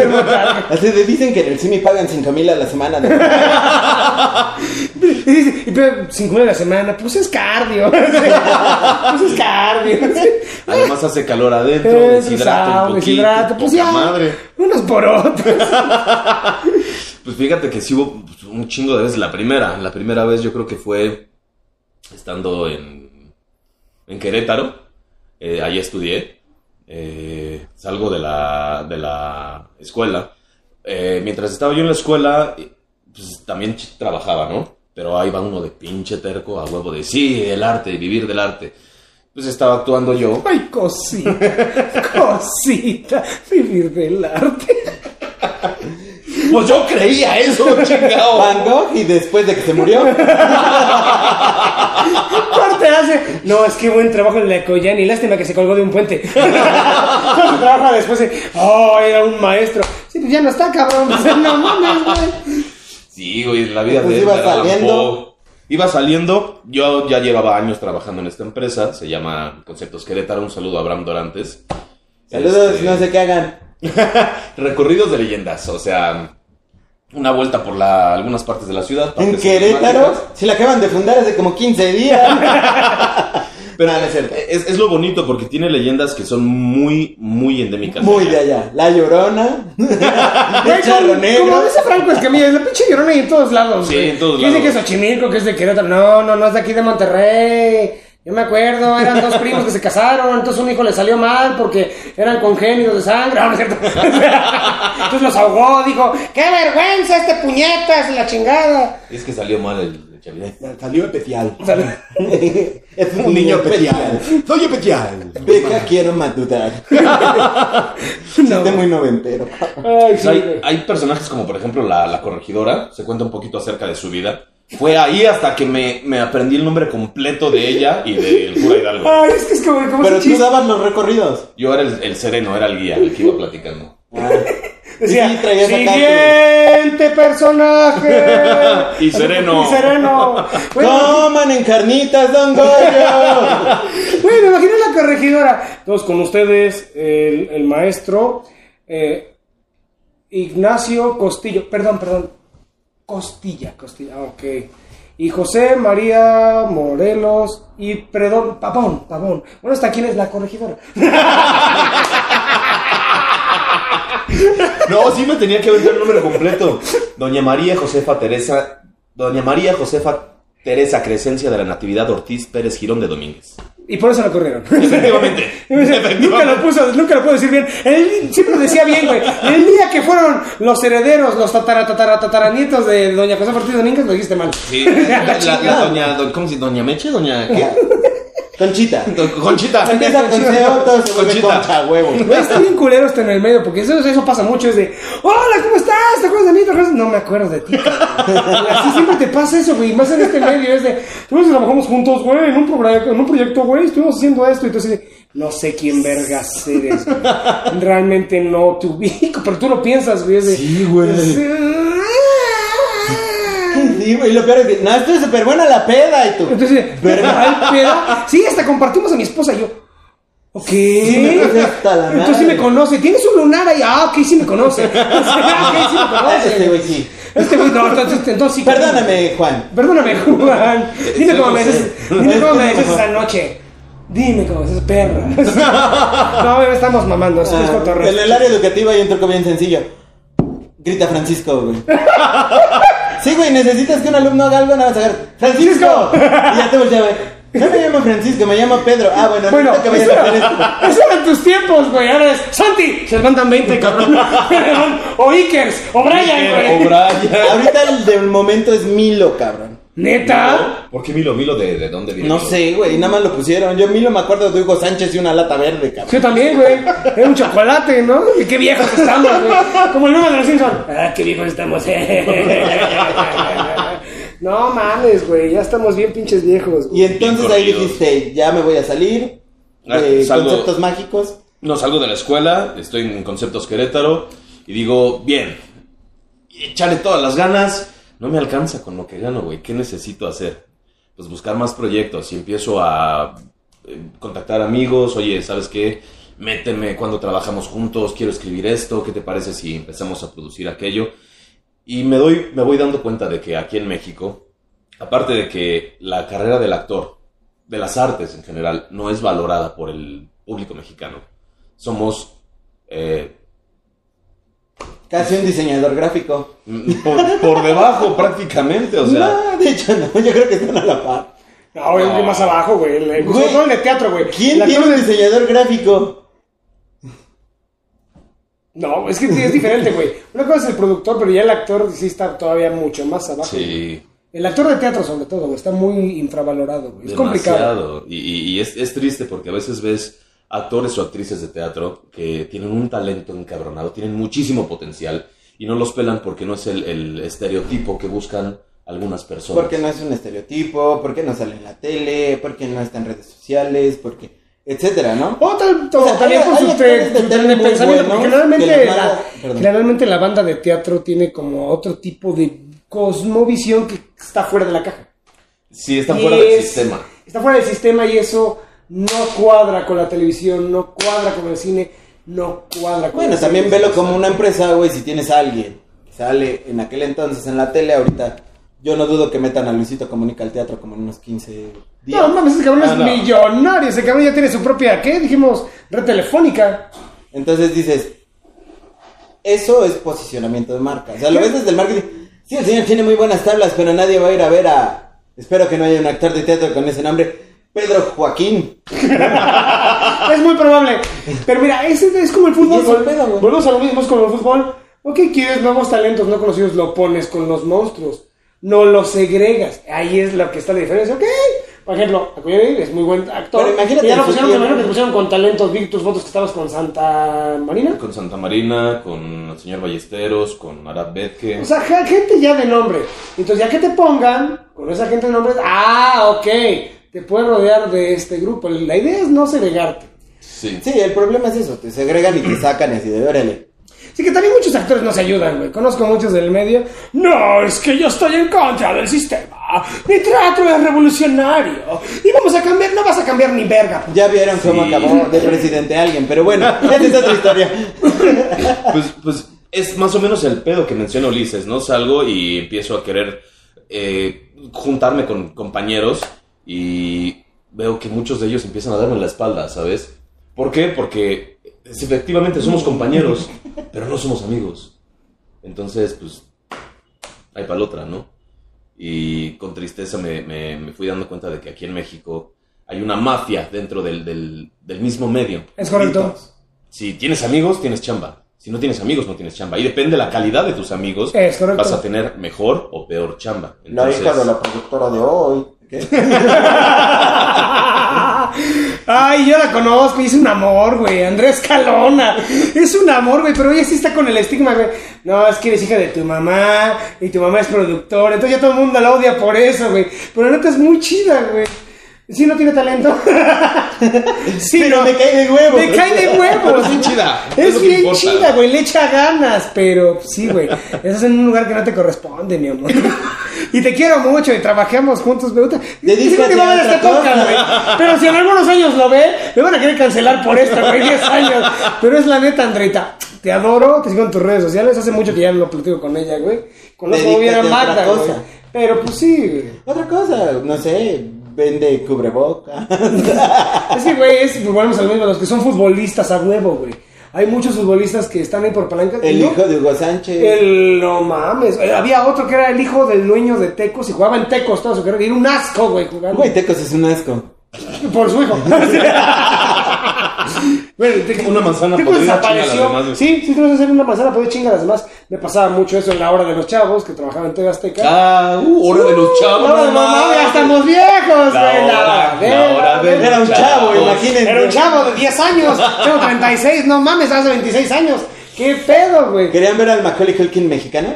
B: Así de, dicen que en el CIMI pagan 5 mil a la semana. ¿no?
A: Y dice, y pero, cinco mil a la semana, pues es cardio. pues es cardio.
C: Además hace calor adentro,
A: Es
C: deshidrata un poquito.
A: deshidrata, pues ya.
C: madre.
A: Unos por otros.
C: Pues fíjate que sí hubo pues, un chingo de veces. La primera, la primera vez yo creo que fue estando en, en Querétaro. Eh, ahí estudié. Eh, salgo de la, de la escuela. Eh, mientras estaba yo en la escuela, pues también trabajaba, ¿no? Pero ahí va uno de pinche terco a huevo de sí, el arte, vivir del arte. Pues estaba actuando yo.
A: Ay, cosita, cosita, vivir del arte.
C: Pues yo creía eso, chingado.
B: Van Gogh y después de que se murió.
A: Hace. No, es que buen trabajo en la Coyani. Lástima que se colgó de un puente. Trabaja después de. Oh, era un maestro. Sí, pues ya no está, cabrón. No mames, güey.
C: Sí, güey, la vida
B: Pues
C: de
B: iba saliendo.
C: Iba saliendo, yo ya llevaba años trabajando en esta empresa, se llama Conceptos Querétaro, un saludo a Abraham Dorantes.
B: Saludos,
C: Este,
B: no sé qué hagan.
C: Recorridos de leyendas, o sea, una vuelta por la, algunas partes de la ciudad.
B: En Querétaro, si la acaban de fundar hace como 15 días. Pero no, no es cierto.
C: Es, es lo bonito porque tiene leyendas que son muy, muy endémicas.
B: Muy de allá. La Llorona. El Charro
A: como-
B: Negro.
A: Como dice Franco Escamilla, la pinche llorona hay en todos lados.
C: Sí,
A: güey.
C: en todos
A: Que Dice
C: lados.
A: que es Xochimilco, que es de Querétaro. No, no, no es de aquí de Monterrey. Yo me acuerdo, eran dos primos que se casaron, entonces un hijo le salió mal porque eran congénitos de sangre. No, no es cierto. Entonces los ahogó, dijo, ¡qué vergüenza este puñetas, la chingada!
C: Es que salió mal el, Chaviré.
B: Salió especial. Es un niño especial.
D: Soy especial.
B: Beca, quiero madurar. Chiste muy noventero.
A: Ay,
C: O
A: sí,
C: sea, hay, personajes como por ejemplo la, la corregidora, se cuenta un poquito acerca de su vida. Fue ahí hasta que me, me aprendí el nombre completo de ella y del cura Hidalgo.
A: Ay, es que es como, como
B: Pero tú
A: chiste.
B: dabas los recorridos.
C: Yo era el, el sereno, era el guía, el que iba platicando.
A: Decía,
B: Sí, traías acá
A: siguiente personaje.
C: Y sereno.
A: Y sereno. Bueno,
B: Coman en carnitas, don Goyo.
A: Bueno, imagina la corregidora. Todos con ustedes, el, el maestro eh, Ignacio Costillo. Perdón, perdón. Costilla, Costilla, ok. Y José María Morelos y perdón, Pavón, Pavón. Bueno, ¿hasta quién es la corregidora?
C: No, sí me tenía que aventar el nombre completo. Doña María Josefa Teresa. Doña María Josefa Teresa Crescencia de la Natividad Ortiz Pérez Girón de Domínguez.
A: Y por eso la corrieron.
C: Efectivamente.
A: nunca lo puso, nunca lo puedo decir bien. Él siempre lo decía bien, güey. El día que fueron los herederos, los tatara, tatara, tataranietos de Doña José Ortiz Domínguez, lo dijiste mal.
C: Sí, la, la- la doña, do- ¿cómo se dice? ¿Doña Meche? ¿Doña qué?
B: Conchita.
C: Conchita.
B: Empieza con CEO, todo se vuelve
C: Conchita.
B: concha, huevo.
A: Güey, bien culero esto en el medio, porque eso, eso pasa mucho, es de, hola, ¿cómo estás? ¿Te acuerdas de mí? ¿Te acuerdas? No me acuerdo de ti. Así siempre te pasa eso, güey. Más en este medio es de. Tú trabajamos juntos, güey, en un, programa, en un proyecto, güey. Estuvimos haciendo esto. Y tú así. No sé quién vergas eres. güey. Realmente no te ubico. Pero tú lo piensas, güey. es de-
C: Sí, güey.
B: Güey, lo peor es que, no, esto es súper buena la peda y tú.
A: Entonces,
B: ¿Verdad?
A: ¿ay, peda? Sí, hasta compartimos a mi esposa y yo. Ok.
B: Sí,
A: Entonces sí me conoce. Tienes un lunar ahí. Ah, ok, sí me conoce. Ah, ok, sí me conoce.
B: Este güey sí.
A: Este güey, no, entonces, entonces sí.
B: Perdóname, Juan.
A: Perdóname, Juan. Dime cómo me dices. Dime cómo me dices
B: Este,
A: esa noche. Dime cómo me dices, perra. No, estamos mamando. Es, es
B: Ah,
A: cotorreo.
B: en el área educativa hay un truco bien sencillo. Grita Francisco, güey. Sí, güey, necesitas que un alumno haga algo, nada más agarrar. ¡Francisco! Y ya te voltea, güey. No me llamo Francisco, me llamo Pedro. Ah, bueno,
A: Bueno,
B: que vayas
A: eso,
B: a hacer esto.
A: eso eran tus tiempos, güey. Ahora es Santi. Se levantan 20, cabrón. o Ikers. O Brian,
C: O
A: güey.
C: Brian.
B: Ahorita el del momento es Milo, cabrón.
A: Neta.
C: ¿Por qué Milo? ¿Milo de, de dónde viene?
B: No
C: Milo?
B: sé, güey, nada más lo pusieron. Yo Milo me acuerdo de Hugo Sánchez y una lata verde, cabrón.
A: Yo también, güey. Era un chocolate, ¿no? Y qué viejos estamos, güey. Como el nuevo de los Simpsons. Ah, qué viejos estamos. no mames, güey. Ya estamos bien pinches viejos. güey.
B: Y entonces ahí
C: corridos.
B: dijiste, ya me voy a salir
C: Ah, salgo-
B: conceptos mágicos.
C: No, salgo de la escuela, estoy en Conceptos Querétaro y digo, bien, échale todas las ganas. No me alcanza con lo que gano, güey. ¿Qué necesito hacer? Pues buscar más proyectos y empiezo a eh, contactar amigos. Oye, ¿sabes qué? Méteme cuando trabajamos juntos, quiero escribir esto. ¿Qué te parece si empezamos a producir aquello? Y me, doy, me voy dando cuenta de que aquí en México, aparte de que la carrera del actor, de las artes en general, no es valorada por el público mexicano. Somos eh,
B: Casi un diseñador gráfico.
C: mm, por, por debajo prácticamente, o sea...
B: no, de hecho no, yo creo que están a la par.
A: No, güey,
C: No.
A: más abajo, güey. El,
B: Güey.
A: de teatro, güey.
B: ¿Quién tiene un
A: de-
B: diseñador gráfico?
A: No, es que es diferente, güey. Una cosa es el productor, pero ya el actor sí está todavía mucho más abajo.
C: Sí,
A: El actor de teatro, sobre todo, güey, está muy infravalorado, güey. Es complicado.
C: demasiado. Y, y- y es, es triste porque a veces ves actores o actrices de teatro que tienen un talento encabronado, tienen muchísimo potencial y no los pelan porque no es el, el estereotipo que buscan algunas personas.
B: Porque no es un estereotipo, porque no sale en la tele, porque no está en redes sociales, porque etcétera, ¿no?
A: O, tal- o
B: O sea,
A: también
B: hay-
A: por
B: hay
A: su, pensamiento, porque
B: que
A: generalmente la, generalmente banda de teatro tiene como otro tipo de cosmovisión que está fuera de la caja.
C: Sí, están
A: Y
C: fuera del sistema.
A: Está fuera del sistema y eso no cuadra con la televisión, no cuadra con el cine, no cuadra con
B: Bueno, también velo como una empresa, güey, si tienes a alguien que sale en aquel entonces en la tele, ahorita yo no dudo que metan a Luisito Comunica al teatro como en unos 15 días.
A: No, mames, ese cabrón
C: Ah,
A: es
C: no.
A: millonario, ese cabrón ya tiene su propia, ¿qué? Dijimos, red telefónica.
B: Entonces dices, eso es posicionamiento de marca. O sea, lo ves desde el marketing. Sí, el señor tiene muy buenas tablas, pero nadie va a ir a ver a. Espero que no haya un actor de teatro con ese nombre. Pedro Joaquín.
A: Es muy probable. Pero mira, ese es como el fútbol.
B: Es.
A: Volvemos a lo mismo es como el fútbol. Ok, quieres nuevos talentos no conocidos, lo pones con los monstruos. No los segregas. Ahí es lo que está la diferencia. Ok. Por ejemplo, Acuña es muy buen actor.
B: Pero imagínate
A: ya lo pusieron,
B: tiempo.
A: que te pusieron con talentos. Vi tus fotos que estabas con Santa Marina.
C: Con Santa Marina, con el señor Ballesteros, con Arad Betke.
A: O sea, gente ya de nombre. Entonces, ya que te pongan con esa gente de nombre, ah, ok, te puedes rodear de este grupo. La idea es no segregarte.
C: sí.
B: Sí, el problema es eso, te segregan y te sacan así de órale.
A: Sí, que también muchos actores no se ayudan, güey. Conozco muchos del medio. No, es que yo estoy en contra del sistema. Mi teatro es revolucionario. Y vamos a cambiar, no vas a cambiar ni verga.
B: Ya vieron cómo
C: Sí.
B: acabó de presidente alguien, pero bueno, esa es otra historia.
C: Pues, pues es más o menos el pedo que menciona Ulises, ¿no? Salgo y empiezo a querer eh, juntarme con compañeros y veo que muchos de ellos empiezan a darme la espalda, ¿sabes? ¿Por qué? Porque es- efectivamente somos compañeros, pero no somos amigos. Entonces, pues, hay palotra, ¿no? Y con tristeza me, me- me fui dando cuenta de que aquí en México hay una mafia dentro del, del- del mismo medio.
A: Es correcto.
C: Si tienes amigos, tienes chamba. Si no tienes amigos, no tienes chamba. Y depende de la calidad de tus amigos,
A: Es correcto.
C: vas a tener mejor o peor chamba.
B: La
C: Entonces,
B: hija de la productora de hoy.
A: Ay, yo la conozco es un amor, güey. Andrés Calona. Es un amor, güey, pero ella sí está con el estigma, güey. No, es que eres hija de tu mamá y tu mamá es productora. Entonces ya todo el mundo la odia por eso, güey. Pero la neta es muy chida, güey. Sí, no tiene talento. sí,
B: Pero
A: no.
B: me cae de huevos.
A: Me cae de huevos.
C: Es bien chida.
A: Es, bien chida, güey. Le echa ganas, pero sí, güey. Estás en un lugar que no te corresponde, mi amor. Y te quiero mucho y trabajamos juntos, me gusta. Digo que va a güey. Pero si en algunos años lo ve, me van a querer cancelar por esto, güey. 10 años. Pero es la neta, Andreita. Te adoro, te sigo en tus redes sociales. Hace mucho que ya no lo platico con ella, güey. Conozco bien a Magda, güey. Pero pues sí, güey.
B: Otra cosa, no sé, vende cubreboca.
A: Es que, güey, es, volvemos al mismo, los que son futbolistas a huevo, güey. Hay muchos futbolistas que están ahí por palanca.
B: El
A: ¿no?
B: hijo de Hugo Sánchez.
A: El, no mames. Eh, Había otro que era el hijo del dueño de Tecos y jugaba en Tecos toda su carrera. Y era un asco, güey, jugando.
B: Güey, Tecos es un asco.
A: Por su hijo. Bueno, te-
C: Una manzana podrida chinga las
A: desapareció.
C: demás, güey.
A: Sí, sí, tú vas a hacer una manzana, puede chingar a las demás. Me pasaba mucho eso en la hora de los chavos, que trabajaban en TV Azteca.
C: Ah, uh, hora de los chavos.
A: No, no,
C: no
A: no,
C: mames.
A: ya estamos viejos,
C: La
A: güey.
C: hora- la hora de
B: Era un chavo, imagínense.
A: Era un chavo de 10 años, tengo 36, no mames, hace 26 años. ¿Qué pedo, güey?
B: ¿Querían ver al Macaulay Culkin mexicano?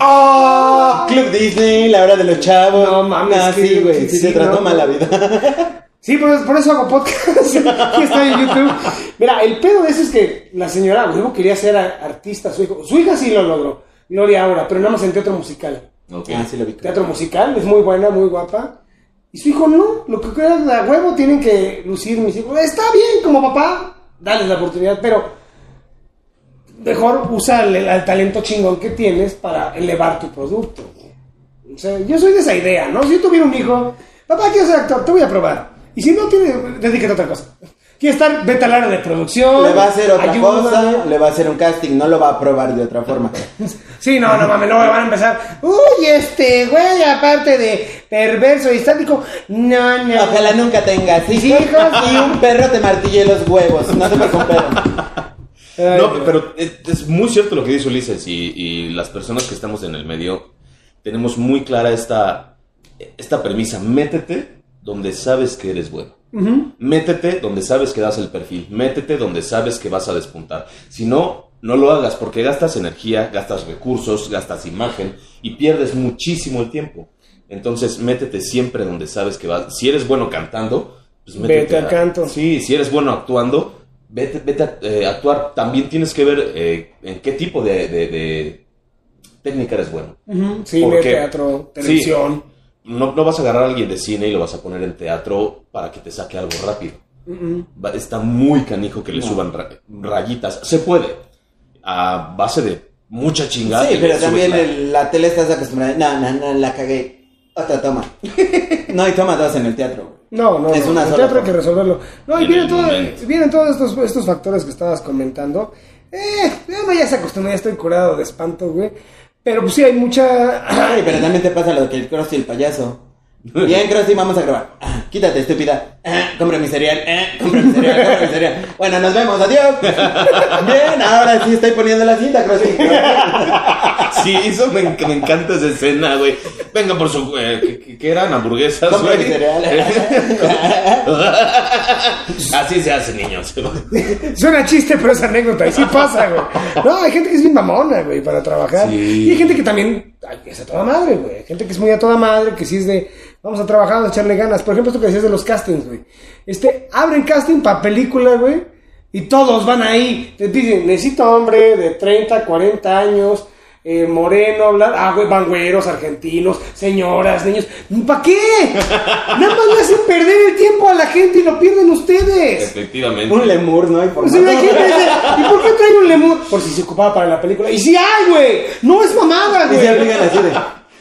A: ¡Oh!
B: Club Disney, la hora de los chavos.
A: No mames,
B: Ah, sí, güey, sí,
A: sí,
B: se trató
A: no,
B: mal la vida.
A: Sí, por, por eso hago podcast. Aquí está en YouTube. Mira, el pedo de eso es que la señora luego quería ser artista, su hijo. Su hija sí lo logró, Gloria Aura, pero nada más en teatro musical.
C: Ok.
B: Ah, sí lo vi.
A: Teatro musical, es muy buena, muy guapa. Y su hijo no, lo que queda de huevo tienen que lucir mis hijos. Está bien como papá, dale la oportunidad, pero mejor usa el, el talento chingón que tienes para elevar tu producto. O sea, yo soy de esa idea, ¿no? Si yo tuviera un hijo, papá, quiero ser actor, te voy a probar. Y si no, tiene, dedícate a otra cosa. Quiere estar, vete al área de producción.
B: Le va a hacer otra cosa, le va a hacer un casting, no lo va a probar de otra forma.
A: Sí, no, no mames, luego van a empezar. Uy, este güey, aparte de perverso y estático. No, no.
B: Ojalá nunca tengas hijos
A: Hijos.
B: y un perro te martille los huevos. No te perro.
A: Ay,
C: No, pero es, es muy cierto lo que dice Ulises y, y las personas que estamos en el medio tenemos muy clara esta, esta premisa. Métete donde sabes que eres bueno. Métete donde sabes que das el perfil. Métete donde sabes que vas a despuntar. Si no, no lo hagas porque gastas energía, gastas recursos, gastas imagen y pierdes muchísimo el tiempo. Entonces, métete siempre donde sabes que vas. Si eres bueno cantando, pues métete
A: Vete al canto.
C: Sí, si eres bueno actuando, vete, vete a eh, actuar. También tienes que ver eh, en qué tipo de, de- de técnica eres bueno.
A: Ujú, Cine,
C: ¿Por qué?
A: teatro, televisión.
C: No, no vas a agarrar a alguien de cine y lo vas a poner en teatro para que te saque algo rápido. Está muy canijo que le suban ra- rayitas. Se puede. A base de mucha chingada.
B: Sí, pero también
C: la-
B: el- la tele estás acostumbrada. No, no, no, la cagué. Otra toma. No, y toma dos en el teatro.
A: No, no,
B: Es
A: no,
B: una
A: el
B: sola
A: teatro hay que resolverlo. No, y
C: En
A: vienen,
C: el
A: todo- vienen todos estos, estos factores que estabas comentando. Eh, ya se acostumbró, ya estoy curado de espanto, güey. Pero pues sí, hay mucha...
B: Ay, pero también te pasa lo que el Krusty el payaso. Bien, Krusty, vamos a grabar. Ah, quítate, estúpida. Ah, compra mi cereal. Ah, compra mi cereal, compra mi cereal. Bueno, nos vemos, adiós. Bien, ahora sí estoy poniendo la cinta, Krusty.
C: Sí, eso me, me encanta esa escena, güey. Venga por su. eh, ¿qué- eran? ¿Hamburguesas, güey? Así se hace, niños.
A: Suena chiste, pero es anécdota. Y sí pasa, güey. No, hay gente que es bien mamona, güey, para trabajar.
C: Sí.
A: Y hay gente que también ay, es a toda madre, güey. Hay gente que es muy a toda madre, que sí es de... Vamos a trabajar, vamos a echarle ganas. Por ejemplo, esto que decías de los castings, güey. Este, abren casting para película, güey. Y todos van ahí. Te dicen, necesito hombre de 30, 40 años. Eh, moreno, bla, ah, güeros, argentinos, señoras, niños. ¿Para qué? Nada más le hacen perder el tiempo a la gente y lo pierden ustedes.
C: Efectivamente.
B: Un lemur, ¿no? Y por
A: dice, ¿y por qué traigo un lemur? Por si se ocupaba para la película. Y sí hay, güey. No es mamada, güey.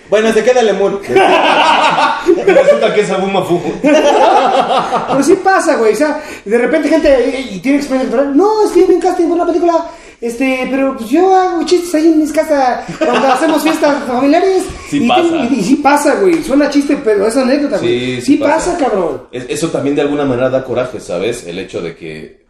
B: Bueno, se queda el lemur.
C: Resulta que es algún mafu.
A: Pero sí pasa, güey. O sea, de repente gente y tiene experiencia. No, es que viene un casting por una película. Este, pero pues yo hago chistes ahí en mis casas cuando hacemos fiestas familiares.
C: Sí
A: y,
C: pasa.
A: tengo- y, y sí pasa, güey. Suena chiste, pero es anécdota, güey.
C: Sí,
A: Sí,
C: sí
A: pasa,
C: pasa.
A: cabrón.
C: Es- Eso también de alguna manera da coraje, ¿sabes? El hecho de que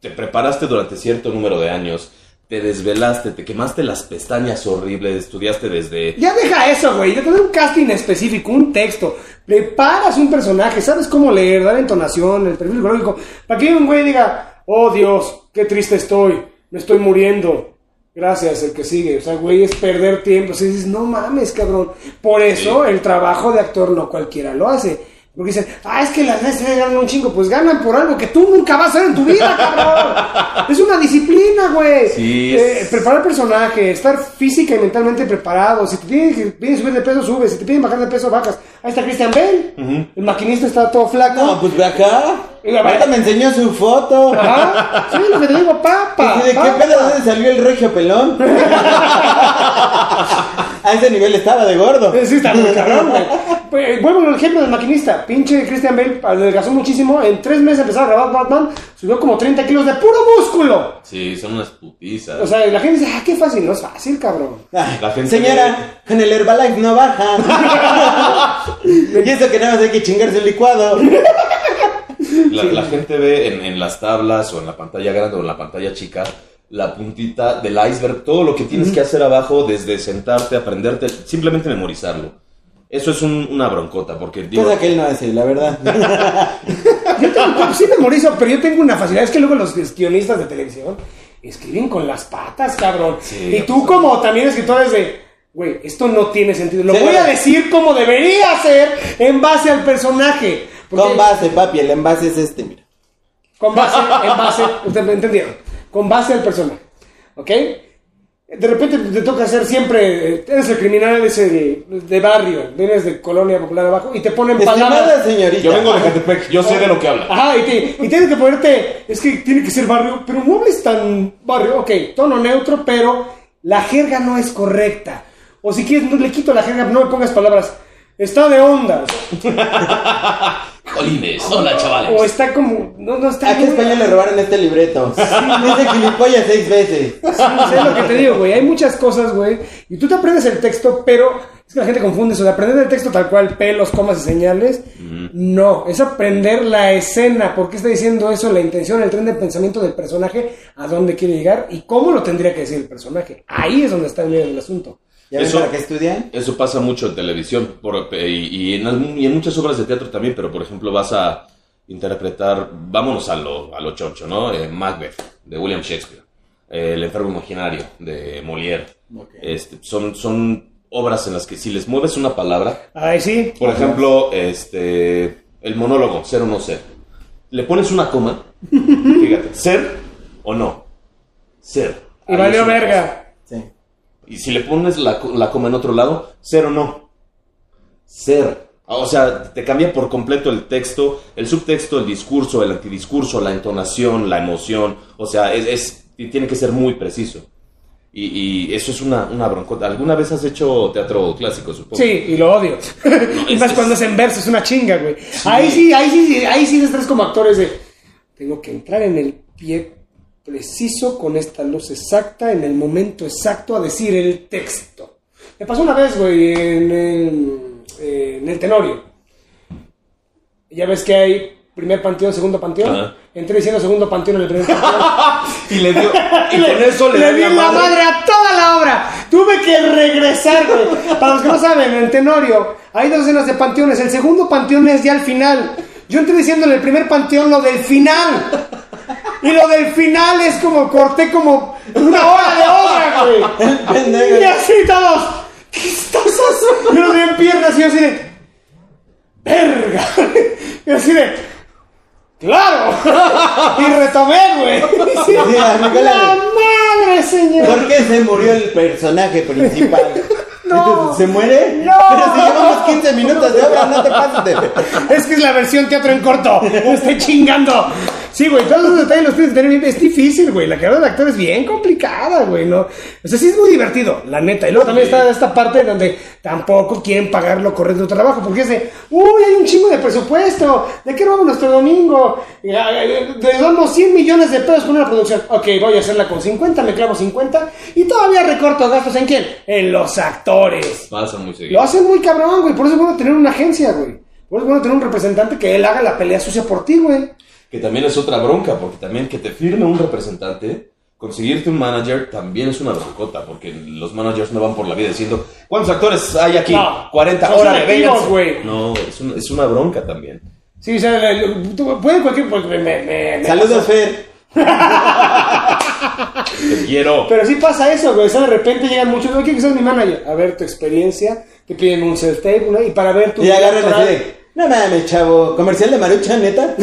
C: te preparaste durante cierto número de años, te desvelaste, te quemaste las pestañas horribles, estudiaste desde...
A: Ya deja eso, güey. Ya te da un casting específico, un texto. Preparas un personaje, sabes cómo leer, dar entonación, el perfil psicológico. Para que un güey diga, oh Dios, qué triste estoy, me estoy muriendo. Gracias, el que sigue. O sea, güey, es perder tiempo. O sea, dices, no mames, cabrón. Por eso el trabajo de actor no cualquiera lo hace. Porque dicen, ah, es que las veces ganan un chingo. Pues ganan por algo que tú nunca vas a hacer en tu vida, cabrón. es una disciplina, güey.
C: Sí,
A: Eh,
C: es-
A: preparar personaje, estar física y mentalmente preparado. Si te piden, piden subir de peso, subes. Si te piden bajar de peso, bajas. Ahí está Christian Bale. El maquinista está todo flaco.
B: No, pues ve acá. Ahorita me enseñó su foto.
A: Ajá. Sí, lo que te digo,
B: de, ¿Qué pedo? ¿De dónde salió el regio pelón? A ese nivel estaba de gordo.
A: Sí, está muy cabrón, güey. Pues, Vuelvo al ejemplo del maquinista. Pinche Christian Bale adelgazó muchísimo. En tres meses empezó a grabar Batman. Subió como 30 kilos de puro músculo.
C: Sí, son unas putizas.
A: O sea, la gente dice, ah, qué fácil. No es fácil, cabrón.
B: Ah,
C: La gente
B: Señora, con el Herbalife no baja. y eso que nada más hay que chingarse el licuado.
C: La, la gente ve en, en las tablas o en la pantalla grande o en la pantalla chica la puntita del iceberg, todo lo que tienes que hacer abajo, desde sentarte, aprenderte, simplemente memorizarlo. Eso es un- una broncota, porque digo,
B: Cosa que él no hace, la verdad.
A: Yo tengo, sí memorizo, pero yo tengo una facilidad. Es que luego los guionistas de televisión escriben con las patas, cabrón.
C: Sí,
A: y tú, como también escritores de, güey, esto no tiene sentido. Lo
B: Sí,
A: voy a decir como debería ser en base al personaje. Porque-
B: Con base, papi, el envase es este, mira.
A: Con base, en base, ustedes me entendieron. Con base al personaje. ¿Ok? De repente te toca hacer siempre, eres el criminal, eres el de barrio, vienes de colonia popular abajo y te ponen palabras.
B: Señorita.
C: yo vengo de Catepec, yo sé de lo que habla.
A: Ajá, y, te- y tienes que ponerte, es que tiene que ser barrio, pero no hables tan barrio, ok, tono neutro, pero la jerga no es correcta. O si quieres, no le quito la jerga, no me pongas palabras, está de onda,
C: Colines, hola chavales.
A: o está como, no, no está
B: ¿A qué
A: muy-
B: español le robaron este libreto? Dice gilipollas seis veces.
A: Sí, sé lo que te digo, güey. Hay muchas cosas, güey. Y tú te aprendes el texto, pero es que la gente confunde eso de aprender el texto tal cual, pelos, comas y señales. No, es aprender la escena. ¿Por qué está diciendo eso? La intención, el tren de pensamiento del personaje, a dónde quiere llegar y cómo lo tendría que decir el personaje. Ahí es donde está el medio del asunto.
B: ¿Ya ven
C: Eso-
B: para qué estudian?
C: Eso pasa mucho en televisión por- y, y en, algún- y en muchas obras de teatro también, pero por ejemplo vas a interpretar, vámonos a lo, a lo choncho, ¿no? Eh, Macbeth, de William Shakespeare, Eh, El enfermo imaginario, de Molière. Este, son, son obras en las que si les mueves una palabra,
A: Ay, sí.
C: por ejemplo, este, el monólogo, ser o no ser, le pones una coma, fíjate, ser o no, ser.
A: Y valió verga.
B: Sí.
C: Y si le pones la, la coma en otro lado, ser o no. Ser. O sea, te cambia por completo el texto, el subtexto, el discurso, el antidiscurso, la entonación, la emoción. O sea, es, es- y tiene que ser muy preciso. Y, y eso es una, una broncota. ¿Alguna vez has hecho teatro clásico, supongo?
A: Sí, y lo odio. y
C: es
A: más
C: que
A: cuando
C: es-
A: es en verso, es una chinga, güey. Ahí sí, ahí sí, ahí sí estás como actores de. Tengo que entrar en el pie preciso, con esta luz exacta, en el momento exacto, a decir el texto. Me pasó una vez, güey, en el, en el Tenorio. Ya ves que hay primer panteón, segundo panteón.
C: Ajá.
A: Entré diciendo segundo panteón en el primer panteón.
C: Y le dio. Y con eso le,
A: le
C: da
A: di
C: la
A: la
C: madre.
A: madre a toda la obra. Tuve que regresar, güey. Para los que no saben, en Tenorio hay dos escenas de panteones. El segundo panteón es ya al final. Yo entré diciendo en el primer panteón lo del final. Y lo del final es como corté como una hora de obra, güey.
B: Pendejo.
A: Y así todos. ¿Qué estás haciendo? Yo lo vi en piernas y yo así de. ¡Verga! Y así de. ¡Claro! Y retomé, güey. Sí,
B: Sí, amigo,
A: ¡La
B: la-
A: madre, señor!
B: ¿Por qué se murió el personaje principal?
A: No.
B: ¿Se muere?
A: No.
B: Pero si llevamos 15 minutos de obra, no te pases de...
A: Es que es la versión teatro en corto. Me estoy chingando. Sí, güey, todos los detalles los tienes que tener bien. Es difícil, güey. La carrera de actor es bien complicada, güey, ¿no? O sea, sí es muy divertido, la neta. Y luego también está esta parte donde tampoco quieren pagar lo correcto de trabajo. Porque es de, uy, hay un chingo de presupuesto. ¿De qué robamos nuestro domingo? Y, ah, eh, Le damos 100 millones de pesos con una producción. Ok, voy a hacerla con 50, me clavo 50. Y todavía recorto gastos en quién? En los actores.
C: Pasa muy seguido.
A: Lo hacen muy cabrón, güey. Por eso es bueno tener una agencia, güey. Por eso es bueno tener un representante que él haga la pelea sucia por ti, güey.
C: Que también es otra bronca, porque también que te firme un representante conseguirte un manager también es una broncota, porque los managers no van por la vida diciendo, ¿cuántos actores hay aquí?
A: No,
C: 40,
A: son
C: órale,
A: selectivos,
C: vénganse".
A: güey.
C: No, es, un- es una bronca también.
A: Sí, o sea, puede cualquier. Porque me, me- me
B: Saludos,
A: pasa.
B: Fer.
C: Te quiero.
A: Pero sí pasa eso, güey. O sea, de repente llegan muchos. ¿No quién que seas mi manager? A ver tu experiencia. Te piden un self-tape, ¿no? Y para ver tu.
B: Y no mames, chavo, comercial de Marucha, neta.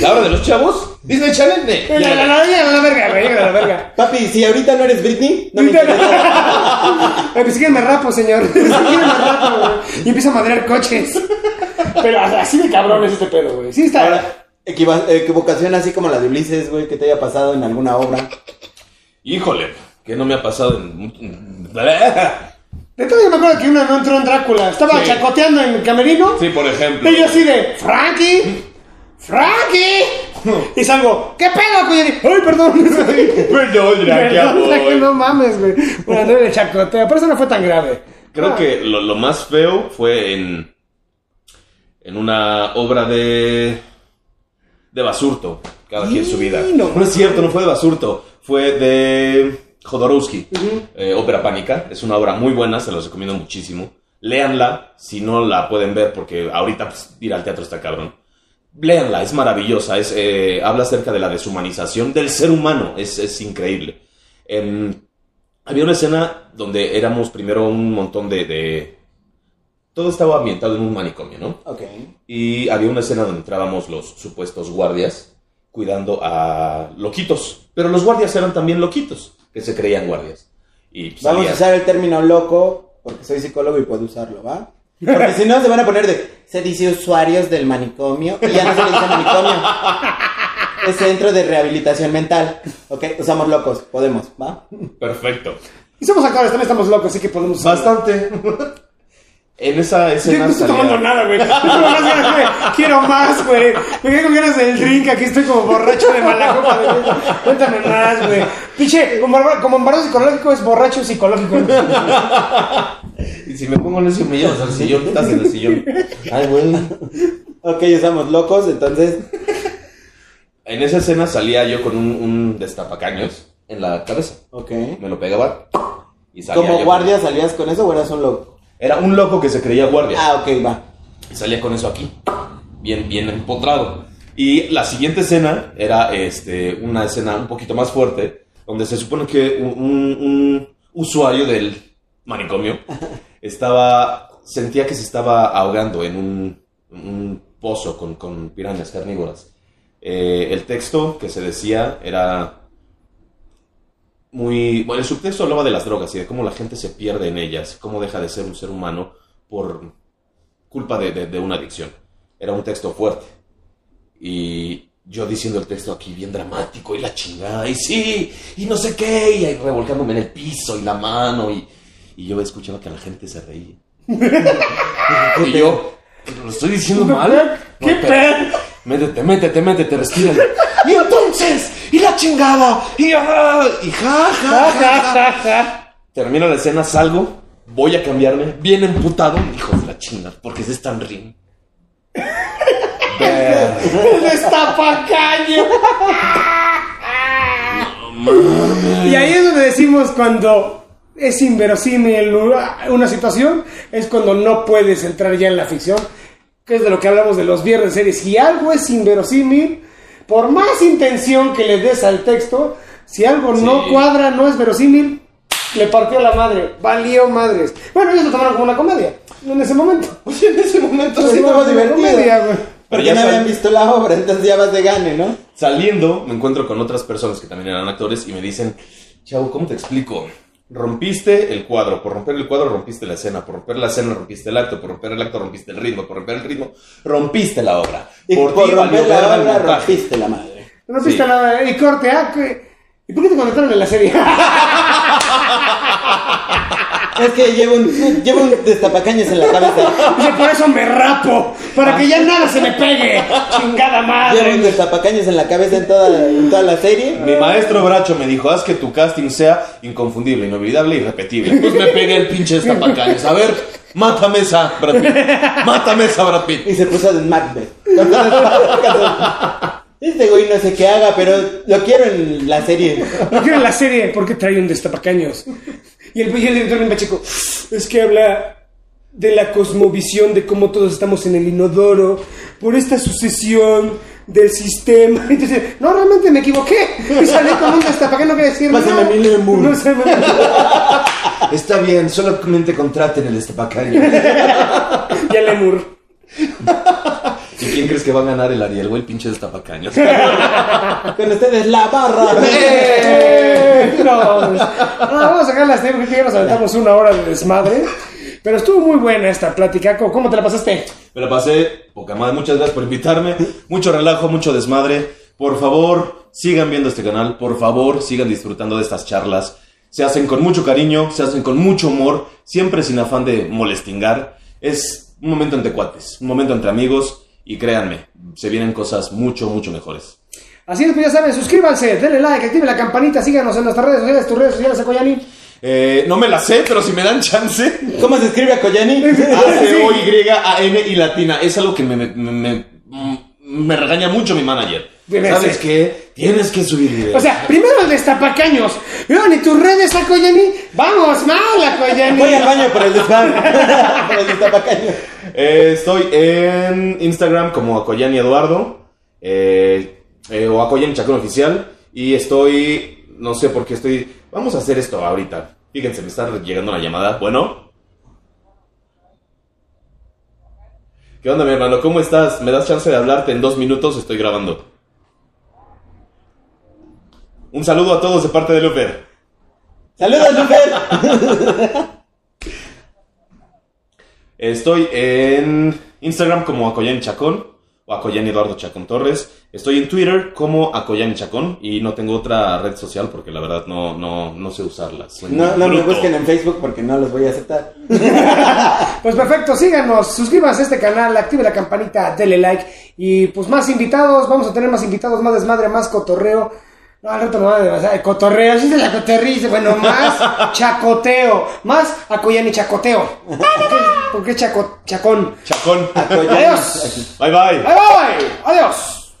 C: ¿La hora de los chavos? Disney Channel. ne.
A: La, la, la, la, la, la verga, güey. la verga.
B: Papi, si ahorita no eres Britney, no me interesa.
A: Eh, pues sí que me rapo, señor. Sí que me rapo, güey. Y empieza a madrear coches. Pero así de cabrón es este pedo, güey. Sí está.
B: Ahora, equivocación así como la de Ulises, güey, que te haya pasado en alguna obra.
C: Híjole, que no me ha pasado en...
A: De todo yo me acuerdo que una no entró en Drácula. Estaba
C: Sí.
A: chacoteando en el camerino.
C: Sí, por ejemplo.
A: Y yo así de, Frankie, Frankie. Y salgo, ¿qué pedo, cuñado? Ay, perdón.
C: Ya
A: Perdón,
C: voy.
A: no mames, güey. Por andar de chacoteo. Pero eso no fue tan grave.
C: Creo
A: Ah.
C: que lo, lo más feo fue en, en una obra de, de Basurto, cada quien su vida.
A: No
C: No, es cierto, no fue de Basurto, fue de Jodorowsky, eh, Ópera Pánica. Es una obra muy buena, se los recomiendo muchísimo. Léanla, si no la pueden ver, porque ahorita pues, ir al teatro está cabrón. Léanla, es maravillosa, es, eh, habla acerca de la deshumanización del ser humano, es, es increíble. Em, había una escena donde éramos primero un montón de, de- Todo estaba ambientado en un manicomio, ¿no?
B: Ok.
C: Y había una escena donde entrábamos los supuestos guardias cuidando a loquitos. Pero los guardias eran también loquitos, que se creían guardias. Y
B: Vamos a usar el término loco, porque soy psicólogo y puedo usarlo, ¿va? Porque si no, se van a poner de, se dice usuarios del manicomio, y ya no se le dice manicomio. Es centro de rehabilitación mental. Ok, usamos locos, podemos, ¿va?
C: Perfecto.
A: Y somos actores, también estamos locos, así que podemos...
C: Bastante. en esa
A: Yo
C: escena
A: no estoy tomando nada, güey. Quiero más, güey. Me quedé con ganas del drink. Aquí estoy como borracho de mala copa. güey. Cuéntame más, güey. Pinche, como, embarazo psicológico es borracho psicológico.
C: Y si me pongo necio me llevas al sillón, estás en el sillón. Ay, güey.
B: Ok, usamos locos, entonces,
C: En esa escena salía yo con un, un destapacaños en la cabeza.
B: ok.
C: Me lo pegaba y salía
B: ¿Como
C: yo.
B: guardia salías con eso o eras un loco?
C: Era un loco que se creía guardia.
B: Ah, ok, va.
C: Y salía con eso aquí. Bien, bien empotrado. Y la siguiente escena era este, una escena un poquito más fuerte, donde se supone que un, un- un usuario del manicomio estaba, sentía que se estaba ahogando en un, un pozo con, con pirañas carnívoras. Eh, el texto que se decía era muy... Bueno, el subtexto hablaba de las drogas y de cómo la gente se pierde en ellas, cómo deja de ser un ser humano por culpa de, de- de una adicción. Era un texto fuerte. Y yo diciendo el texto aquí bien dramático y la chingada, y sí, y no sé qué, y ahí revolcándome en el piso y la mano, y, y yo escuchaba que la gente se reía. y yo, ¿lo estoy diciendo mal?
A: ¿Qué
C: No, Métete, métete, métete, respira. Y entonces, y la chingada, y, ah, y ja, ja, ja, ja, ja. Termina la escena, salgo, voy a cambiarme, bien emputado, hijos de la chingada, porque se están riendo.
A: El destapacaño. Y ahí es donde decimos cuando es inverosímil una situación, es cuando no puedes entrar ya en la ficción, que es de lo que hablamos de los viernes series. Si algo es inverosímil, por más intención que le des al texto, si algo no cuadra, no es verosímil, le partió la madre, valió madres. Bueno, ellos lo tomaron como una comedia en ese momento.
B: Oye, en ese momento
A: Lo
B: sí estaba divertido.
A: comedia, güey.
C: Pero
B: Porque
C: ya
B: no habían visto la obra, entonces ya vas de gane, ¿no?
C: Saliendo, me encuentro con otras personas que también eran actores y me dicen, Chavo, ¿cómo te explico? Rompiste el cuadro, por romper el cuadro rompiste la escena, por romper la escena rompiste el acto, por romper el acto rompiste el ritmo, por romper el ritmo rompiste la obra.
B: Y por,
C: ti valió
B: romper la obra
C: montaje".
B: rompiste la madre.
A: Viste
C: Sí.
A: nada. Y corte, ah, que- ¿y por qué te conectaron en la serie?
B: Es que llevo un, llevo un destapacaños en la cabeza.
A: Por eso me rapo, para que ya nada se me pegue. Chingada
B: Llevo un
A: madre.
B: destapacaños en la cabeza en toda, en toda la serie.
C: Mi maestro Bracho me dijo, haz que tu casting sea inconfundible, inolvidable y repetible. Pues me pegué el pinche estapacaños. A ver, mátame esa, Brad Pitt. Mátame esa, Brad Pitt.
B: Y se puso de Macbeth. Este güey no sé qué haga, pero lo quiero en la serie.
A: Lo quiero en la serie porque trae un destapacaños. Y el, y el director bien pacheco, es que habla de la cosmovisión, de cómo todos estamos en el inodoro, por esta sucesión del sistema. Entonces, no, realmente me equivoqué. Y salí con un destapacaños, no quiere decir
B: Pásame
A: nada.
B: mi lemur.
A: No sé,
D: Está bien, solamente contraten el estapacaño.
A: y el lemur.
C: ¿Y quién crees que va a ganar el Ariel, güey? El pinche destapacaños.
B: Con ustedes la barra.
A: Eh, No, pues, no, vamos a sacar las temas, que ya nos aventamos una hora de desmadre. Pero estuvo muy buena esta plática. ¿Cómo cómo te la pasaste?
C: Me la pasé poca madre. Muchas gracias por invitarme. Mucho relajo, mucho desmadre. Por favor, sigan viendo este canal. Por favor, sigan disfrutando de estas charlas. Se hacen con mucho cariño, se hacen con mucho humor, siempre sin afán de molestingar. Es un momento entre cuates, un momento entre amigos. Y créanme, se vienen cosas mucho, mucho mejores.
A: Así es, pues ya saben, suscríbanse, denle like, activen la campanita, síganos en nuestras redes sociales, tus redes sociales, Akoyani.
C: Eh, no me la sé, pero si me dan chance.
B: ¿Cómo se escribe a Koyani?
C: A-C-O-Y-A-N y latina. Es algo que me, me, me, me regaña mucho mi manager. ¿Sabes qué? Tienes que subir videos.
A: O sea, primero destapacaños, luego ni tus redes, Akoyani. Vamos mal, Akoyani.
B: Voy al baño por el por el destapacaño.
C: Eh, estoy en Instagram como Akoyani Eduardo eh, eh, o Akoyani Chacón Oficial y estoy, no sé por qué estoy, vamos a hacer esto ahorita. Fíjense, me está llegando una llamada. Bueno. ¿Qué onda, mi hermano? ¿Cómo estás? ¿Me das chance de hablarte en dos minutos? Estoy grabando. Un saludo a todos de parte de Luper.
B: Saludos, Lufer.
C: Estoy en Instagram como Acoyan Chacón o Acoyan Eduardo Chacón Torres. Estoy en Twitter como Acoyan Chacón y no tengo otra red social porque la verdad no, no, no sé usarlas. Soy
B: No, no me busquen en Facebook porque no los voy a aceptar.
A: Pues perfecto, síganos, suscríbanse a este canal, active la campanita, denle like y pues más invitados, vamos a tener más invitados, más desmadre, más cotorreo. No, al rato no va a demasiado cotorreo, sí se la cotorriza, bueno, más chacoteo, más Akoyani chacoteo. ¿Por qué, por qué chaco- chacón?
C: Chacón.
A: Adiós.
C: Bye bye.
A: Bye bye. Adiós.